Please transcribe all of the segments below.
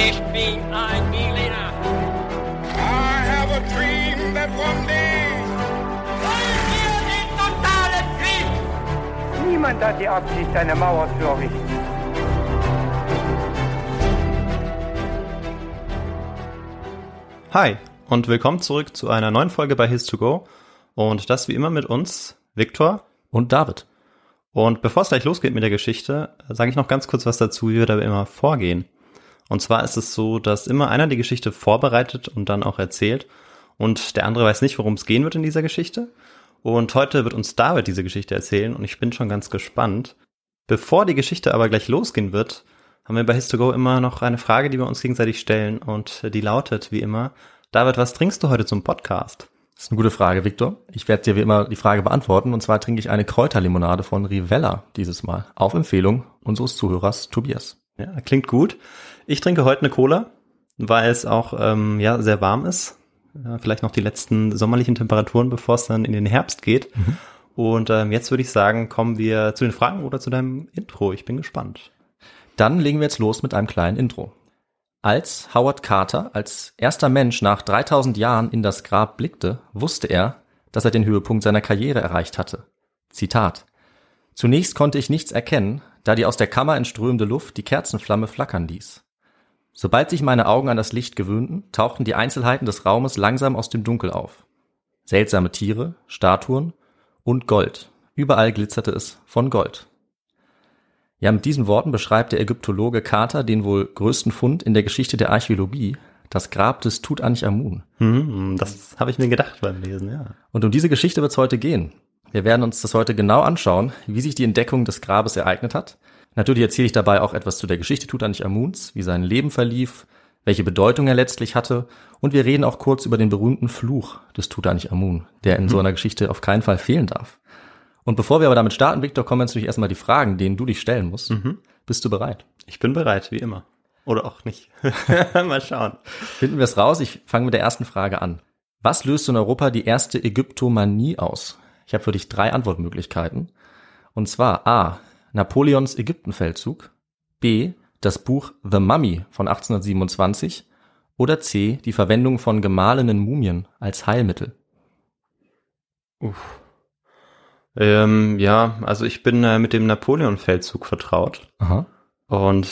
Ich bin ein Berliner. I have a dream that one day. Wollen wir den totalen Krieg? Niemand hat die Absicht, eine Mauer zu errichten. Hi und willkommen zurück zu einer neuen Folge bei His2Go und das wie immer mit uns, Viktor. Und David. Und bevor es gleich losgeht mit der Geschichte, sage ich noch ganz kurz was dazu, wie wir da immer vorgehen. Und zwar ist es so, dass immer einer die Geschichte vorbereitet und dann auch erzählt und der andere weiß nicht, worum es gehen wird in dieser Geschichte. Und heute wird uns David diese Geschichte erzählen und ich bin schon ganz gespannt. Bevor die Geschichte aber gleich losgehen wird, haben wir bei His2Go immer noch eine Frage, die wir uns gegenseitig stellen und die lautet wie immer, David, was trinkst du heute zum Podcast? Das ist eine gute Frage, Victor. Ich werde dir wie immer die Frage beantworten. Und zwar trinke ich eine Kräuterlimonade von Rivella dieses Mal. Auf Empfehlung unseres Zuhörers Tobias. Ja, klingt gut. Ich trinke heute eine Cola, weil es auch ähm, ja sehr warm ist. Ja, vielleicht noch die letzten sommerlichen Temperaturen, bevor es dann in den Herbst geht. Mhm. Und ähm, jetzt würde ich sagen, kommen wir zu den Fragen oder zu deinem Intro. Ich bin gespannt. Dann legen wir jetzt los mit einem kleinen Intro. Als Howard Carter als erster Mensch nach 3000 Jahren in das Grab blickte, wusste er, dass er den Höhepunkt seiner Karriere erreicht hatte. Zitat. Zunächst konnte ich nichts erkennen, da die aus der Kammer entströmende Luft die Kerzenflamme flackern ließ. Sobald sich meine Augen an das Licht gewöhnten, tauchten die Einzelheiten des Raumes langsam aus dem Dunkel auf. Seltsame Tiere, Statuen und Gold. Überall glitzerte es von Gold. Ja, mit diesen Worten beschreibt der Ägyptologe Carter den wohl größten Fund in der Geschichte der Archäologie, das Grab des Tutanchamun. Hm, das habe ich mir gedacht beim Lesen, ja. Und um diese Geschichte wird es heute gehen. Wir werden uns das heute genau anschauen, wie sich die Entdeckung des Grabes ereignet hat. Natürlich erzähle ich dabei auch etwas zu der Geschichte Tutanchamuns, wie sein Leben verlief, welche Bedeutung er letztlich hatte und wir reden auch kurz über den berühmten Fluch des Tutanchamun, der in so einer Geschichte auf keinen Fall fehlen darf. Und bevor wir aber damit starten, Victor, kommen jetzt natürlich erstmal die Fragen, denen du dich stellen musst. Mhm. Bist du bereit? Ich bin bereit, wie immer. Oder auch nicht. Mal schauen. Finden wir es raus. Ich fange mit der ersten Frage an. Was löst in Europa die erste Ägyptomanie aus? Ich habe für dich drei Antwortmöglichkeiten. Und zwar A. Napoleons Ägyptenfeldzug. B. Das Buch The Mummy von 1827. Oder C. Die Verwendung von gemahlenen Mumien als Heilmittel. Uff. Ähm, ja, also ich bin äh, mit dem Napoleon-Feldzug vertraut. Aha. Und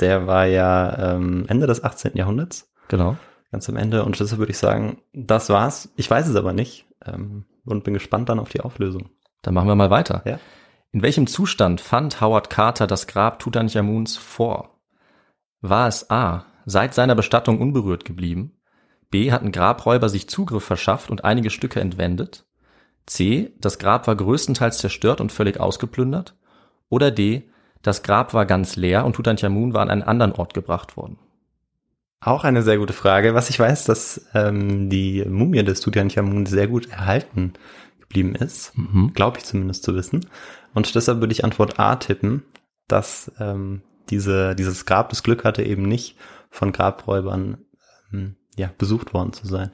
der war ja ähm, Ende des 18. Jahrhunderts. Genau. Ganz am Ende. Und deshalb würde ich sagen, das war's. Ich weiß es aber nicht. Ähm, und bin gespannt dann auf die Auflösung. Dann machen wir mal weiter. Ja. In welchem Zustand fand Howard Carter das Grab Tutanchamuns vor? War es A. Seit seiner Bestattung unberührt geblieben? B. Hatten Grabräuber sich Zugriff verschafft und einige Stücke entwendet? C. Das Grab war größtenteils zerstört und völlig ausgeplündert? Oder D. Das Grab war ganz leer und Tutanchamun war an einen anderen Ort gebracht worden? Auch eine sehr gute Frage. Was ich weiß, dass ähm, die Mumie des Tutanchamun sehr gut erhalten geblieben ist. Mhm. Glaube ich zumindest zu wissen. Und deshalb würde ich Antwort A tippen, dass ähm, diese, dieses Grab das Glück hatte, eben nicht von Grabräubern ähm, ja, besucht worden zu sein.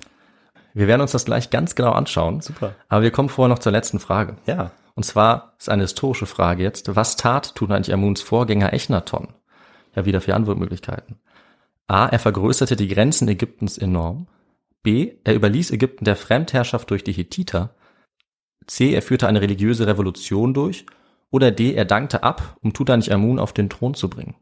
Wir werden uns das gleich ganz genau anschauen. Super. Aber wir kommen vorher noch zur letzten Frage. Ja. Und zwar ist eine historische Frage jetzt. Was tat Tutanchamuns Vorgänger Echnaton? Ja, wieder vier Antwortmöglichkeiten. A. Er vergrößerte die Grenzen Ägyptens enorm. B. Er überließ Ägypten der Fremdherrschaft durch die Hethiter. C. Er führte eine religiöse Revolution durch. Oder D. Er dankte ab, um Tutanchamun auf den Thron zu bringen.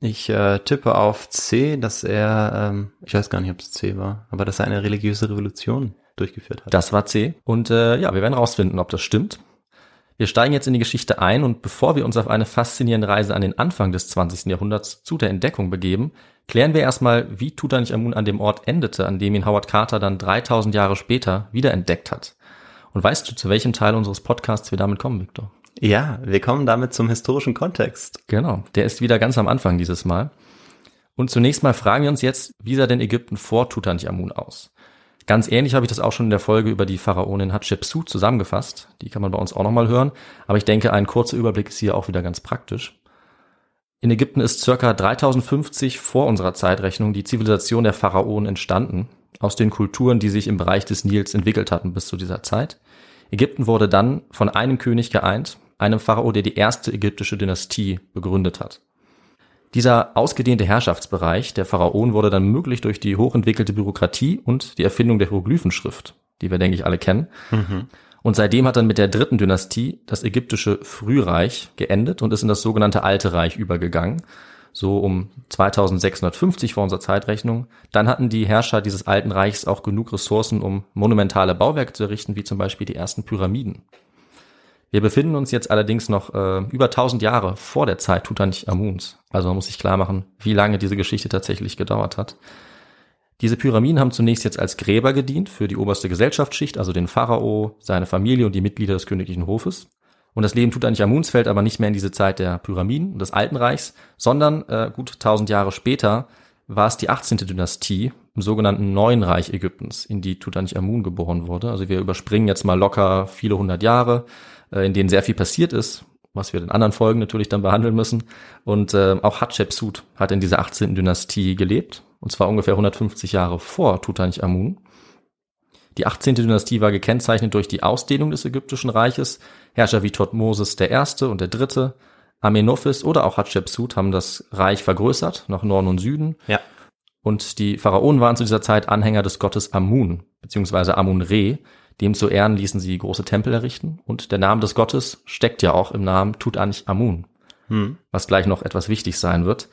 Ich äh, tippe auf C, dass er, ähm, ich weiß gar nicht, ob es C war, aber dass er eine religiöse Revolution durchgeführt hat. Das war C. Und äh, ja, wir werden rausfinden, ob das stimmt. Wir steigen jetzt in die Geschichte ein und bevor wir uns auf eine faszinierende Reise an den Anfang des 20. Jahrhunderts zu der Entdeckung begeben, klären wir erstmal, wie Tutanchamun an dem Ort endete, an dem ihn Howard Carter dann 3000 Jahre später wiederentdeckt hat. Und weißt du, zu welchem Teil unseres Podcasts wir damit kommen, Victor? Ja, wir kommen damit zum historischen Kontext. Genau, der ist wieder ganz am Anfang dieses Mal. Und zunächst mal fragen wir uns jetzt, wie sah denn Ägypten vor Tutanchamun aus? Ganz ähnlich habe ich das auch schon in der Folge über die Pharaonin Hatschepsut zusammengefasst. Die kann man bei uns auch nochmal hören. Aber ich denke, ein kurzer Überblick ist hier auch wieder ganz praktisch. In Ägypten ist circa 3050 vor unserer Zeitrechnung die Zivilisation der Pharaonen entstanden, aus den Kulturen, die sich im Bereich des Nils entwickelt hatten bis zu dieser Zeit. Ägypten wurde dann von einem König geeint, einem Pharao, der die erste ägyptische Dynastie begründet hat. Dieser ausgedehnte Herrschaftsbereich der Pharaonen wurde dann möglich durch die hochentwickelte Bürokratie und die Erfindung der Hieroglyphenschrift, die wir, denke ich, alle kennen. Und seitdem hat dann mit der dritten Dynastie das ägyptische Frühreich geendet und ist in das sogenannte Alte Reich übergegangen. So um 2650 vor unserer Zeitrechnung. Dann hatten die Herrscher dieses Alten Reichs auch genug Ressourcen, um monumentale Bauwerke zu errichten, wie zum Beispiel die ersten Pyramiden. Wir befinden uns jetzt allerdings noch äh, über 1000 Jahre vor der Zeit Tutanchamuns. Also man muss sich klar machen, wie lange diese Geschichte tatsächlich gedauert hat. Diese Pyramiden haben zunächst jetzt als Gräber gedient für die oberste Gesellschaftsschicht, also den Pharao, seine Familie und die Mitglieder des königlichen Hofes. Und das Leben Tutanchamuns fällt aber nicht mehr in diese Zeit der Pyramiden und des Alten Reichs, sondern äh, gut 1000 Jahre später war es die 18. Dynastie im sogenannten Neuen Reich Ägyptens, in die Tutanchamun geboren wurde. Also wir überspringen jetzt mal locker viele hundert Jahre, äh, in denen sehr viel passiert ist, was wir in anderen Folgen natürlich dann behandeln müssen. Und äh, auch Hatschepsut hat in dieser 18. Dynastie gelebt, und zwar ungefähr 150 Jahre vor Tutanchamun. Die 18. Dynastie war gekennzeichnet durch die Ausdehnung des ägyptischen Reiches. Herrscher wie der Erste und der Dritte, Amenophis oder auch Hatschepsut haben das Reich vergrößert nach Norden und Süden. Ja. Und die Pharaonen waren zu dieser Zeit Anhänger des Gottes Amun, beziehungsweise Amun-Re. Dem zu Ehren ließen sie große Tempel errichten. Und der Name des Gottes steckt ja auch im Namen Tutanchamun, Hm. was gleich noch etwas wichtig sein wird.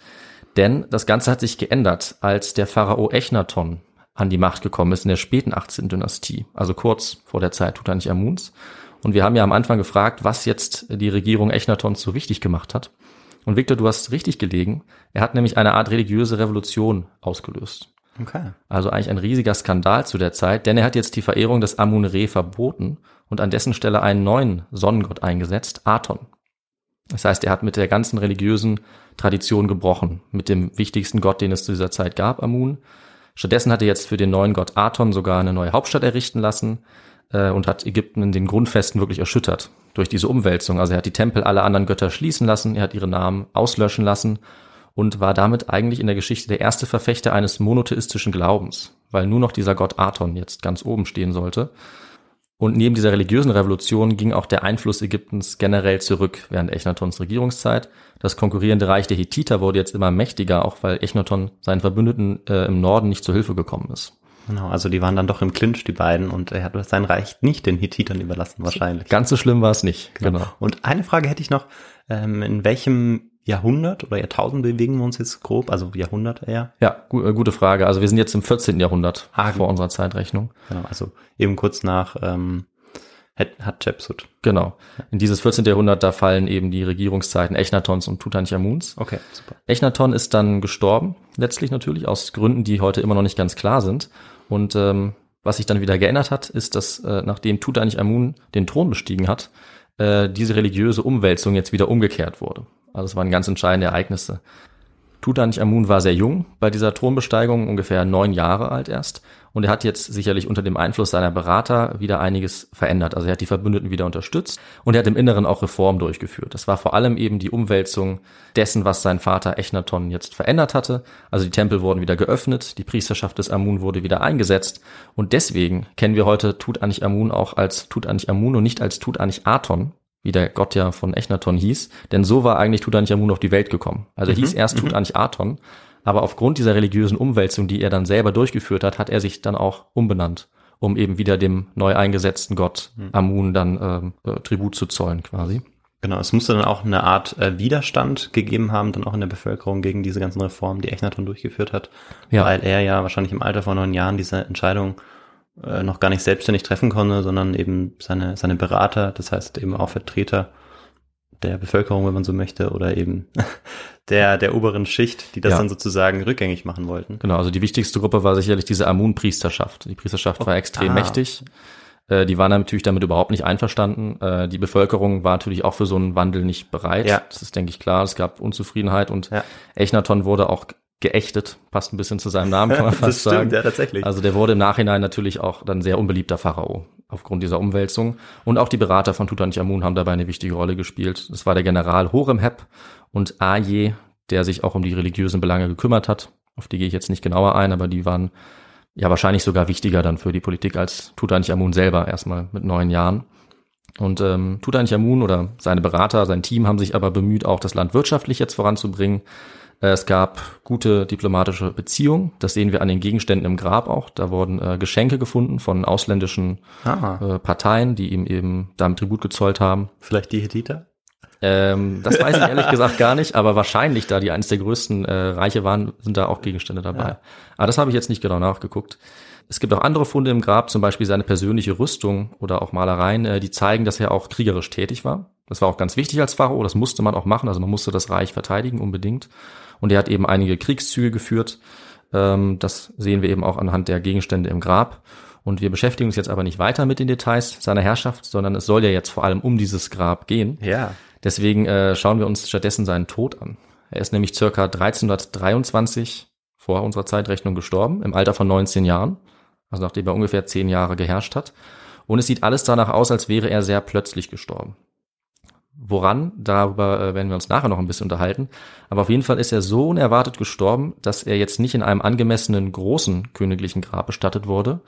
Denn das Ganze hat sich geändert, als der Pharao Echnaton an die Macht gekommen ist in der späten 18. Dynastie, also kurz vor der Zeit Tutanchamuns. Und wir haben ja am Anfang gefragt, was jetzt die Regierung Echnatons so richtig gemacht hat. Und Victor, du hast richtig gelegen. Er hat nämlich eine Art religiöse Revolution ausgelöst. Okay. Also eigentlich ein riesiger Skandal zu der Zeit, denn er hat jetzt die Verehrung des Amun-Re verboten und an dessen Stelle einen neuen Sonnengott eingesetzt, Aton. Das heißt, er hat mit der ganzen religiösen Tradition gebrochen, mit dem wichtigsten Gott, den es zu dieser Zeit gab, Amun. Stattdessen hat er jetzt für den neuen Gott Aton sogar eine neue Hauptstadt errichten lassen äh, und hat Ägypten in den Grundfesten wirklich erschüttert durch diese Umwälzung. Also er hat die Tempel aller anderen Götter schließen lassen, er hat ihre Namen auslöschen lassen und war damit eigentlich in der Geschichte der erste Verfechter eines monotheistischen Glaubens, weil nur noch dieser Gott Aton jetzt ganz oben stehen sollte. Und neben dieser religiösen Revolution ging auch der Einfluss Ägyptens generell zurück während Echnatons Regierungszeit. Das konkurrierende Reich der Hittiter wurde jetzt immer mächtiger, auch weil Echnaton seinen Verbündeten äh, im Norden nicht zur Hilfe gekommen ist. Genau, also die waren dann doch im Clinch, die beiden, und er hat sein Reich nicht den Hittitern überlassen, wahrscheinlich. Ganz so schlimm war es nicht. Genau. Und eine Frage hätte ich noch, ähm, in welchem Jahrhundert oder Jahrtausend bewegen wir uns jetzt grob, also Jahrhundert eher? Ja, gu äh, gute Frage. Also wir sind jetzt im 14. Jahrhundert Ah, vor unserer Zeitrechnung. Genau, also eben kurz nach ähm, Hat- Hatschepsut. Genau. In dieses 14. Jahrhundert, da fallen eben die Regierungszeiten Echnatons und Tutanchamuns. Okay, super. Echnaton ist dann gestorben, letztlich natürlich aus Gründen, die heute immer noch nicht ganz klar sind. Und ähm, was sich dann wieder geändert hat, ist, dass äh, nachdem Tutanchamun den Thron bestiegen hat, äh, diese religiöse Umwälzung jetzt wieder umgekehrt wurde. Also es waren ganz entscheidende Ereignisse. Tutanchamun war sehr jung bei dieser Thronbesteigung, ungefähr neun Jahre alt erst. Und er hat jetzt sicherlich unter dem Einfluss seiner Berater wieder einiges verändert. Also er hat die Verbündeten wieder unterstützt und er hat im Inneren auch Reformen durchgeführt. Das war vor allem eben die Umwälzung dessen, was sein Vater Echnaton jetzt verändert hatte. Also die Tempel wurden wieder geöffnet, die Priesterschaft des Amun wurde wieder eingesetzt. Und deswegen kennen wir heute Tutanchamun auch als Tutanchamun und nicht als Tutanchaton, wie der Gott ja von Echnaton hieß, denn so war eigentlich Tutanchamun auf die Welt gekommen. Also er hieß erst Tutanchaton, aber aufgrund dieser religiösen Umwälzung, die er dann selber durchgeführt hat, hat er sich dann auch umbenannt, um eben wieder dem neu eingesetzten Gott Amun dann ähm, äh, Tribut zu zollen quasi. Genau, es musste dann auch eine Art äh, Widerstand gegeben haben, dann auch in der Bevölkerung gegen diese ganzen Reformen, die Echnaton durchgeführt hat, Ja. weil er ja wahrscheinlich im Alter von neun Jahren diese Entscheidung äh, noch gar nicht selbstständig treffen konnte, sondern eben seine, seine Berater, das heißt eben auch Vertreter der Bevölkerung, wenn man so möchte, oder eben der, der oberen Schicht, die das Ja. dann sozusagen rückgängig machen wollten. Genau, also die wichtigste Gruppe war sicherlich diese Amun-Priesterschaft. Die Priesterschaft war extrem ah. mächtig. Äh, Die waren natürlich damit überhaupt nicht einverstanden. Äh, Die Bevölkerung war natürlich auch für so einen Wandel nicht bereit. Ja. Das ist, denke ich, klar. Es gab Unzufriedenheit und Ja. Echnaton wurde auch geächtet. Passt ein bisschen zu seinem Namen, kann man fast sagen. ja, tatsächlich. Also der wurde im Nachhinein natürlich auch dann sehr unbeliebter Pharao aufgrund dieser Umwälzung. Und auch die Berater von Tutanchamun haben dabei eine wichtige Rolle gespielt. Das war der General Horemheb und Aje, der sich auch um die religiösen Belange gekümmert hat. Auf die gehe ich jetzt nicht genauer ein, aber die waren ja wahrscheinlich sogar wichtiger dann für die Politik als Tutanchamun selber, erstmal mit neun Jahren. Und ähm, Tutanchamun oder seine Berater, sein Team haben sich aber bemüht, auch das Land wirtschaftlich jetzt voranzubringen. Äh, Es gab gute diplomatische Beziehungen. Das sehen wir an den Gegenständen im Grab auch. Da wurden äh, Geschenke gefunden von ausländischen Ah, äh, Parteien, die ihm eben damit Tribut gezollt haben. vielleicht die Hethiter? Ähm, das weiß ich ehrlich gesagt gar nicht, aber wahrscheinlich, da die eines der größten äh, Reiche waren, sind da auch Gegenstände dabei. Ja. Aber das habe ich jetzt nicht genau nachgeguckt. Es gibt auch andere Funde im Grab, zum Beispiel seine persönliche Rüstung oder auch Malereien, äh, die zeigen, dass er auch kriegerisch tätig war. Das war auch ganz wichtig als Pharao, das musste man auch machen, also man musste das Reich verteidigen unbedingt. Und er hat eben einige Kriegszüge geführt. Ähm, das sehen wir eben auch anhand der Gegenstände im Grab. Und wir beschäftigen uns jetzt aber nicht weiter mit den Details seiner Herrschaft, sondern es soll ja jetzt vor allem um dieses Grab gehen. Ja. Deswegen äh, schauen wir uns stattdessen seinen Tod an. Er ist nämlich circa 1323 vor unserer Zeitrechnung gestorben, im Alter von 19 Jahren, also nachdem er ungefähr 10 Jahre geherrscht hat. Und es sieht alles danach aus, als wäre er sehr plötzlich gestorben. Woran, darüber äh, werden wir uns nachher noch ein bisschen unterhalten. Aber auf jeden Fall ist er so unerwartet gestorben, dass er jetzt nicht in einem angemessenen großen königlichen Grab bestattet wurde,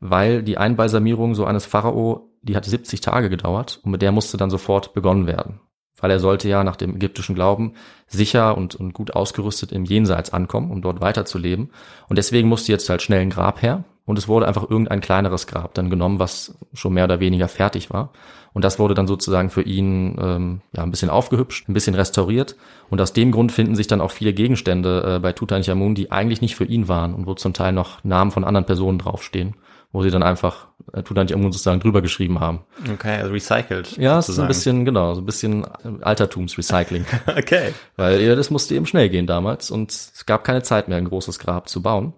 weil die Einbalsamierung so eines Pharao, die hat 70 Tage gedauert und mit der musste dann sofort begonnen werden. Weil er sollte ja nach dem ägyptischen Glauben sicher und, und gut ausgerüstet im Jenseits ankommen, um dort weiterzuleben. Und deswegen musste jetzt halt schnell ein Grab her. Und es wurde einfach irgendein kleineres Grab dann genommen, was schon mehr oder weniger fertig war. Und das wurde dann sozusagen für ihn ähm, ja ein bisschen aufgehübscht, ein bisschen restauriert. Und aus dem Grund finden sich dann auch viele Gegenstände äh, bei Tutanchamun, die eigentlich nicht für ihn waren und wo zum Teil noch Namen von anderen Personen draufstehen, wo sie dann einfach äh, Tutanchamun sozusagen drüber geschrieben haben. Okay, also recycelt. Ja, es ist ein bisschen, genau, so ein bisschen äh, Altertumsrecycling. Okay. Weil ja, das musste eben schnell gehen damals und es gab keine Zeit mehr, ein großes Grab zu bauen.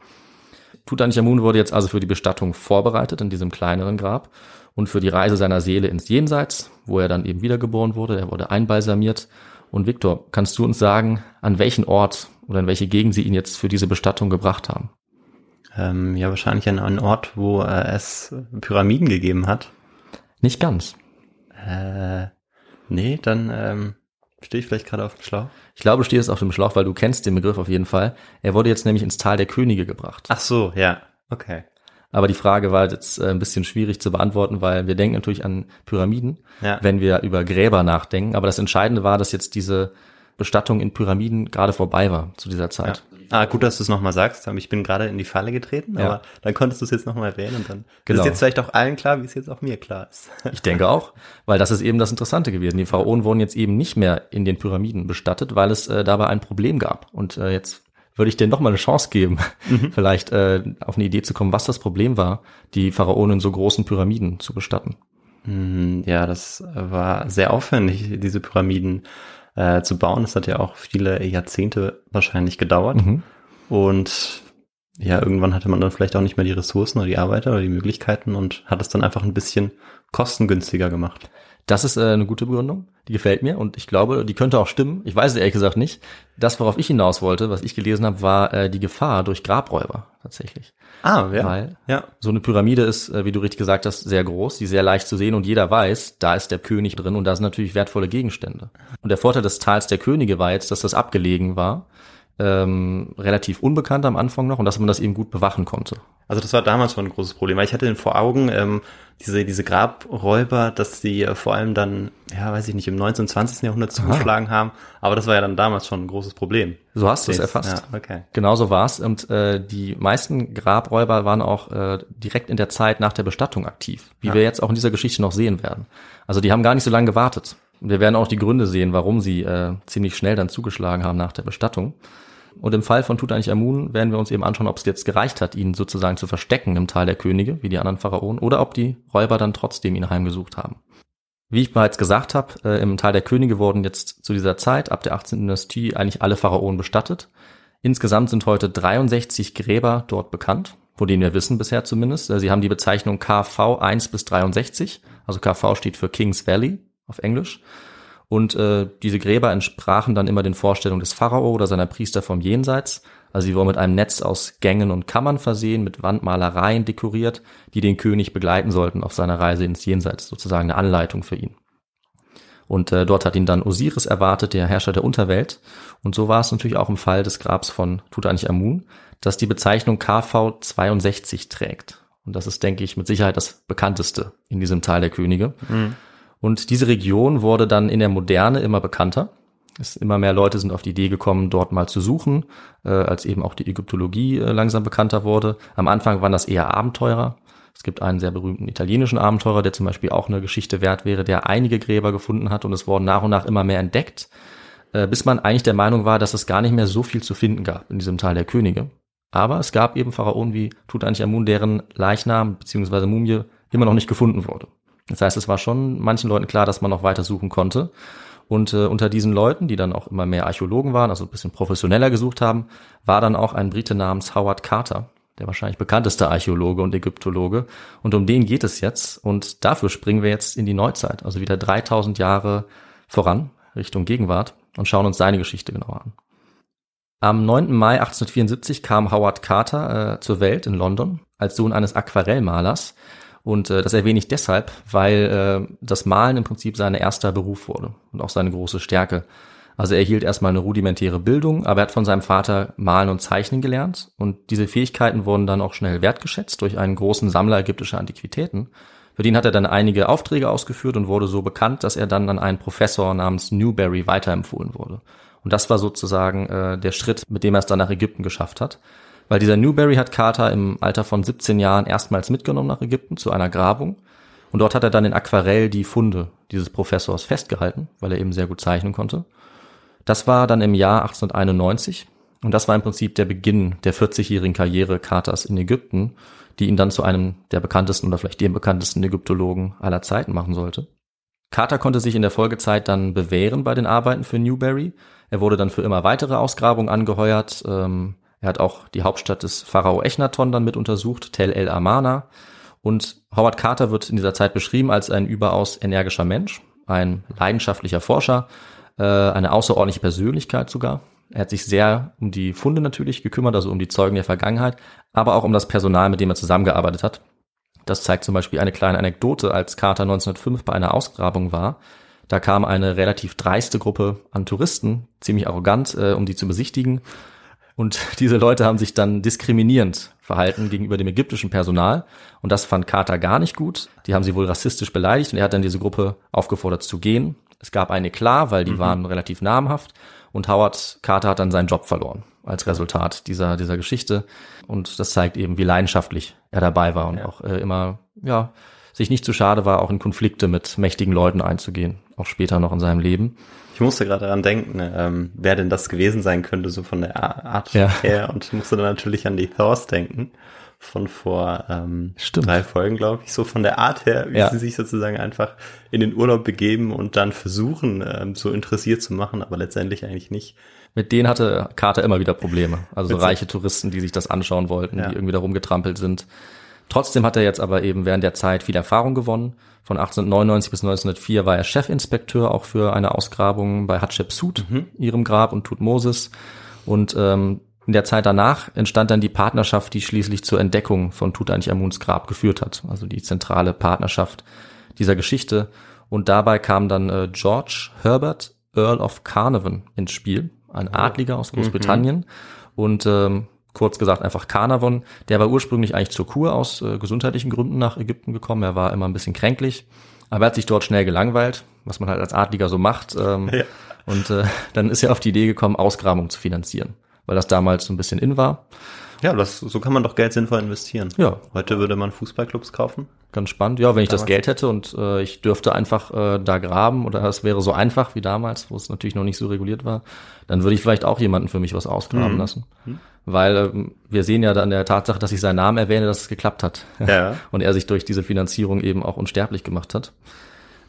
Tutanchamun wurde jetzt also für die Bestattung vorbereitet in diesem kleineren Grab und für die Reise seiner Seele ins Jenseits, wo er dann eben wiedergeboren wurde. Er wurde einbalsamiert. Und Viktor, kannst du uns sagen, an welchen Ort oder in welche Gegend sie ihn jetzt für diese Bestattung gebracht haben? Ähm, ja, wahrscheinlich an einen Ort, wo äh, es Pyramiden gegeben hat. Nicht ganz. Äh, nee, dann ähm, stehe ich vielleicht gerade auf dem Schlauch. Ich glaube, du stehst auf dem Schlauch, weil du kennst den Begriff auf jeden Fall. Er wurde jetzt nämlich ins Tal der Könige gebracht. Ach so, ja. Okay. Aber die Frage war jetzt äh, ein bisschen schwierig zu beantworten, weil wir denken natürlich an Pyramiden, Ja. wenn wir über Gräber nachdenken. Aber das Entscheidende war, dass jetzt diese Bestattung in Pyramiden gerade vorbei war zu dieser Ja. Zeit. Ah, gut, dass du es nochmal sagst. Ich bin gerade in die Falle getreten, Ja. aber dann konntest du es jetzt nochmal erwähnen und dann Genau. ist jetzt vielleicht auch allen klar, wie es jetzt auch mir klar ist. Ich denke auch, weil das ist eben das Interessante gewesen. Die Pharaonen wurden jetzt eben nicht mehr in den Pyramiden bestattet, weil es äh, dabei ein Problem gab. Und äh, jetzt würde ich dir noch mal eine Chance geben, vielleicht äh, auf eine Idee zu kommen, was das Problem war, die Pharaonen in so großen Pyramiden zu bestatten. Hm, Ja, das war sehr aufwendig, diese Pyramiden äh, zu bauen. Das hat ja auch viele Jahrzehnte wahrscheinlich gedauert. Mhm. Und ja, irgendwann hatte man dann vielleicht auch nicht mehr die Ressourcen oder die Arbeiter oder die Möglichkeiten und hat es dann einfach ein bisschen kostengünstiger gemacht. Das ist äh, eine gute Begründung, die gefällt mir und ich glaube, die könnte auch stimmen. Ich weiß es ehrlich gesagt nicht. Das, worauf ich hinaus wollte, was ich gelesen habe, war äh, die Gefahr durch Grabräuber tatsächlich. Ah, ja. Weil ja. so eine Pyramide ist, äh, wie du richtig gesagt hast, sehr groß, die ist sehr leicht zu sehen und jeder weiß, da ist der König drin und da sind natürlich wertvolle Gegenstände. Und der Vorteil des Tals der Könige war jetzt, dass das abgelegen war, ähm, relativ unbekannt am Anfang noch und dass man das eben gut bewachen konnte. Also das war damals schon ein großes Problem, weil ich hatte vor Augen ähm, diese, diese Grabräuber, dass die äh, vor allem dann, ja, weiß ich nicht, im 19. und 20. Jahrhundert zugeschlagen haben, aber das war ja dann damals schon ein großes Problem. So hast du es erfasst. Ja, okay. Genau so war's. Und äh, die meisten Grabräuber waren auch äh, direkt in der Zeit nach der Bestattung aktiv, wie Ja. wir jetzt auch in dieser Geschichte noch sehen werden. Also die haben gar nicht so lange gewartet. Wir werden auch die Gründe sehen, warum sie äh, ziemlich schnell dann zugeschlagen haben nach der Bestattung. Und im Fall von Tutanchamun werden wir uns eben anschauen, ob es jetzt gereicht hat, ihn sozusagen zu verstecken im Tal der Könige, wie die anderen Pharaonen, oder ob die Räuber dann trotzdem ihn heimgesucht haben. Wie ich bereits gesagt habe, äh, im Tal der Könige wurden jetzt zu dieser Zeit, ab der 18. Dynastie, eigentlich alle Pharaonen bestattet. Insgesamt sind heute 63 Gräber dort bekannt, von denen wir wissen bisher zumindest. Äh, Sie haben die Bezeichnung KV 1 bis 63, also KV steht für Kings Valley auf Englisch. Und äh, diese Gräber entsprachen dann immer den Vorstellungen des Pharao oder seiner Priester vom Jenseits. Also sie wurden mit einem Netz aus Gängen und Kammern versehen, mit Wandmalereien dekoriert, die den König begleiten sollten auf seiner Reise ins Jenseits, sozusagen eine Anleitung für ihn. Und äh, dort hat ihn dann Osiris erwartet, der Herrscher der Unterwelt. Und so war es natürlich auch im Fall des Grabs von Tutanchamun, dass die Bezeichnung KV 62 trägt. Und das ist, denke ich, mit Sicherheit das bekannteste in diesem Teil der Könige. Und diese Region wurde dann in der Moderne immer bekannter. Es immer mehr Leute sind auf die Idee gekommen, dort mal zu suchen, äh, als eben auch die Ägyptologie äh, langsam bekannter wurde. Am Anfang waren das eher Abenteurer. Es gibt einen sehr berühmten italienischen Abenteurer, der zum Beispiel auch eine Geschichte wert wäre, der einige Gräber gefunden hat und es wurden nach und nach immer mehr entdeckt, äh, bis man eigentlich der Meinung war, dass es gar nicht mehr so viel zu finden gab in diesem Tal der Könige. Aber es gab eben Pharaonen wie Tutanchamun, deren Leichnam bzw. Mumie immer noch nicht gefunden wurde. Das heißt, es war schon manchen Leuten klar, dass man noch weiter suchen konnte. Und äh, unter diesen Leuten, die dann auch immer mehr Archäologen waren, also ein bisschen professioneller gesucht haben, war dann auch ein Brite namens Howard Carter, der wahrscheinlich bekannteste Archäologe und Ägyptologe. Und um den geht es jetzt. Und dafür springen wir jetzt in die Neuzeit, also wieder 3000 Jahre voran, Richtung Gegenwart, und schauen uns seine Geschichte genauer an. Am 9. Mai 1874 kam Howard Carter äh, zur Welt in London als Sohn eines Aquarellmalers. Und äh, das erwähne ich deshalb, weil äh, das Malen im Prinzip sein erster Beruf wurde und auch seine große Stärke. Also er erhielt erstmal eine rudimentäre Bildung, aber er hat von seinem Vater Malen und Zeichnen gelernt und diese Fähigkeiten wurden dann auch schnell wertgeschätzt durch einen großen Sammler ägyptischer Antiquitäten. Für den hat er dann einige Aufträge ausgeführt und wurde so bekannt, dass er dann an einen Professor namens Newberry weiterempfohlen wurde. Und das war sozusagen äh, der Schritt, mit dem er es dann nach Ägypten geschafft hat. Weil dieser Newberry hat Carter im Alter von 17 Jahren erstmals mitgenommen nach Ägypten zu einer Grabung. Und dort hat er dann in Aquarell die Funde dieses Professors festgehalten, weil er eben sehr gut zeichnen konnte. Das war dann im Jahr 1891 und das war im Prinzip der Beginn der 40-jährigen Karriere Carters in Ägypten, die ihn dann zu einem der bekanntesten oder vielleicht dem bekanntesten Ägyptologen aller Zeiten machen sollte. Carter konnte sich in der Folgezeit dann bewähren bei den Arbeiten für Newberry. Er wurde dann für immer weitere Ausgrabungen angeheuert. Ähm, er hat auch die Hauptstadt des Pharao Echnaton dann mit untersucht, Tel El Amana. Und Howard Carter wird in dieser Zeit beschrieben als ein überaus energischer Mensch, ein leidenschaftlicher Forscher, äh, eine außerordentliche Persönlichkeit sogar. Er hat sich sehr um die Funde natürlich gekümmert, also um die Zeugen der Vergangenheit, aber auch um das Personal, mit dem er zusammengearbeitet hat. Das zeigt zum Beispiel eine kleine Anekdote, als Carter 1905 bei einer Ausgrabung war. Da kam eine relativ dreiste Gruppe an Touristen, ziemlich arrogant, äh, um die zu besichtigen. Und diese Leute haben sich dann diskriminierend verhalten gegenüber dem ägyptischen Personal. Und das fand Carter gar nicht gut. Die haben sie wohl rassistisch beleidigt und er hat dann diese Gruppe aufgefordert zu gehen. Es gab eine klar, weil die mhm. waren relativ namhaft und Howard Carter hat dann seinen Job verloren als Resultat dieser, dieser Geschichte. Und das zeigt eben, wie leidenschaftlich er dabei war und ja. auch äh, immer, ja, sich nicht zu schade war, auch in Konflikte mit mächtigen Leuten einzugehen, auch später noch in seinem Leben. Ich musste gerade daran denken, ähm, wer denn das gewesen sein könnte, so von der Art ja. her. Und ich musste dann natürlich an die Thors denken von vor ähm, Stimmt. drei Folgen, glaube ich, so von der Art her, wie ja. sie sich sozusagen einfach in den Urlaub begeben und dann versuchen, ähm, so interessiert zu machen, aber letztendlich eigentlich nicht. Mit denen hatte Carter immer wieder Probleme. Also so reiche Touristen, die sich das anschauen wollten, ja. die irgendwie da rumgetrampelt sind. Trotzdem hat er jetzt aber eben während der Zeit viel Erfahrung gewonnen. Von 1899 bis 1904 war er Chefinspekteur auch für eine Ausgrabung bei Hatschepsut, mhm. ihrem Grab und Tutmosis. Und ähm, in der Zeit danach entstand dann die Partnerschaft, die schließlich zur Entdeckung von Tutanchamuns Grab geführt hat. Also die zentrale Partnerschaft dieser Geschichte. Und dabei kam dann äh, George Herbert, Earl of Carnarvon ins Spiel, ein Adliger aus Großbritannien. Mhm. Und ähm, kurz gesagt einfach Carnarvon. Der war ursprünglich eigentlich zur Kur aus äh, gesundheitlichen Gründen nach Ägypten gekommen. Er war immer ein bisschen kränklich, aber er hat sich dort schnell gelangweilt, was man halt als Adliger so macht. Ähm, ja. Und äh, dann ist er auf die Idee gekommen, Ausgrabungen zu finanzieren weil das damals so ein bisschen in war. Ja, das, so kann man doch Geld sinnvoll investieren. Ja. Heute würde man Fußballclubs kaufen. Ganz spannend. Ja, wenn ich damals. das Geld hätte und äh, ich dürfte einfach äh, da graben oder es wäre so einfach wie damals, wo es natürlich noch nicht so reguliert war, dann würde ich vielleicht auch jemanden für mich was ausgraben mhm. lassen. Mhm. Weil äh, wir sehen ja dann der Tatsache, dass ich seinen Namen erwähne, dass es geklappt hat. Ja. und er sich durch diese Finanzierung eben auch unsterblich gemacht hat.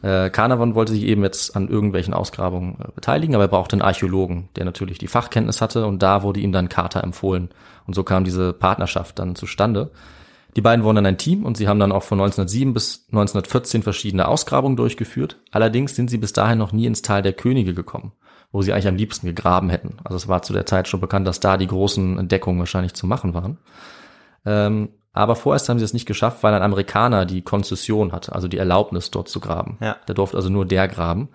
Äh, Carnarvon wollte sich eben jetzt an irgendwelchen Ausgrabungen äh, beteiligen, aber er brauchte einen Archäologen, der natürlich die Fachkenntnis hatte und da wurde ihm dann Carter empfohlen. Und so kam diese Partnerschaft dann zustande. Die beiden wurden dann ein Team und sie haben dann auch von 1907 bis 1914 verschiedene Ausgrabungen durchgeführt. Allerdings sind sie bis dahin noch nie ins Tal der Könige gekommen, wo sie eigentlich am liebsten gegraben hätten. Also es war zu der Zeit schon bekannt, dass da die großen Entdeckungen wahrscheinlich zu machen waren. Ähm, aber vorerst haben sie es nicht geschafft, weil ein Amerikaner die Konzession hatte, also die Erlaubnis dort zu graben. Ja. Der durfte also nur der graben.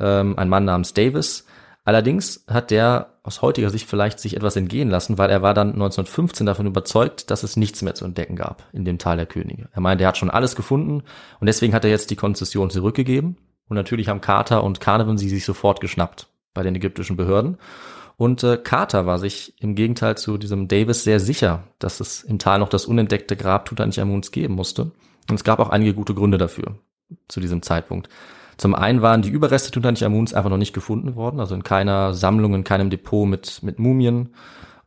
Ähm, ein Mann namens Davis. Allerdings hat der aus heutiger Sicht vielleicht sich etwas entgehen lassen, weil er war dann 1915 davon überzeugt, dass es nichts mehr zu entdecken gab in dem Tal der Könige. Er meinte, er hat schon alles gefunden und deswegen hat er jetzt die Konzession zurückgegeben. Und natürlich haben Carter und Carnarvon sie sich sofort geschnappt. Bei den ägyptischen Behörden. Und äh, Carter war sich im Gegenteil zu diesem Davis sehr sicher, dass es im Tal noch das unentdeckte Grab Tutanchamuns geben musste. Und es gab auch einige gute Gründe dafür zu diesem Zeitpunkt. Zum einen waren die Überreste Tutanchamuns einfach noch nicht gefunden worden, also in keiner Sammlung, in keinem Depot mit, mit Mumien.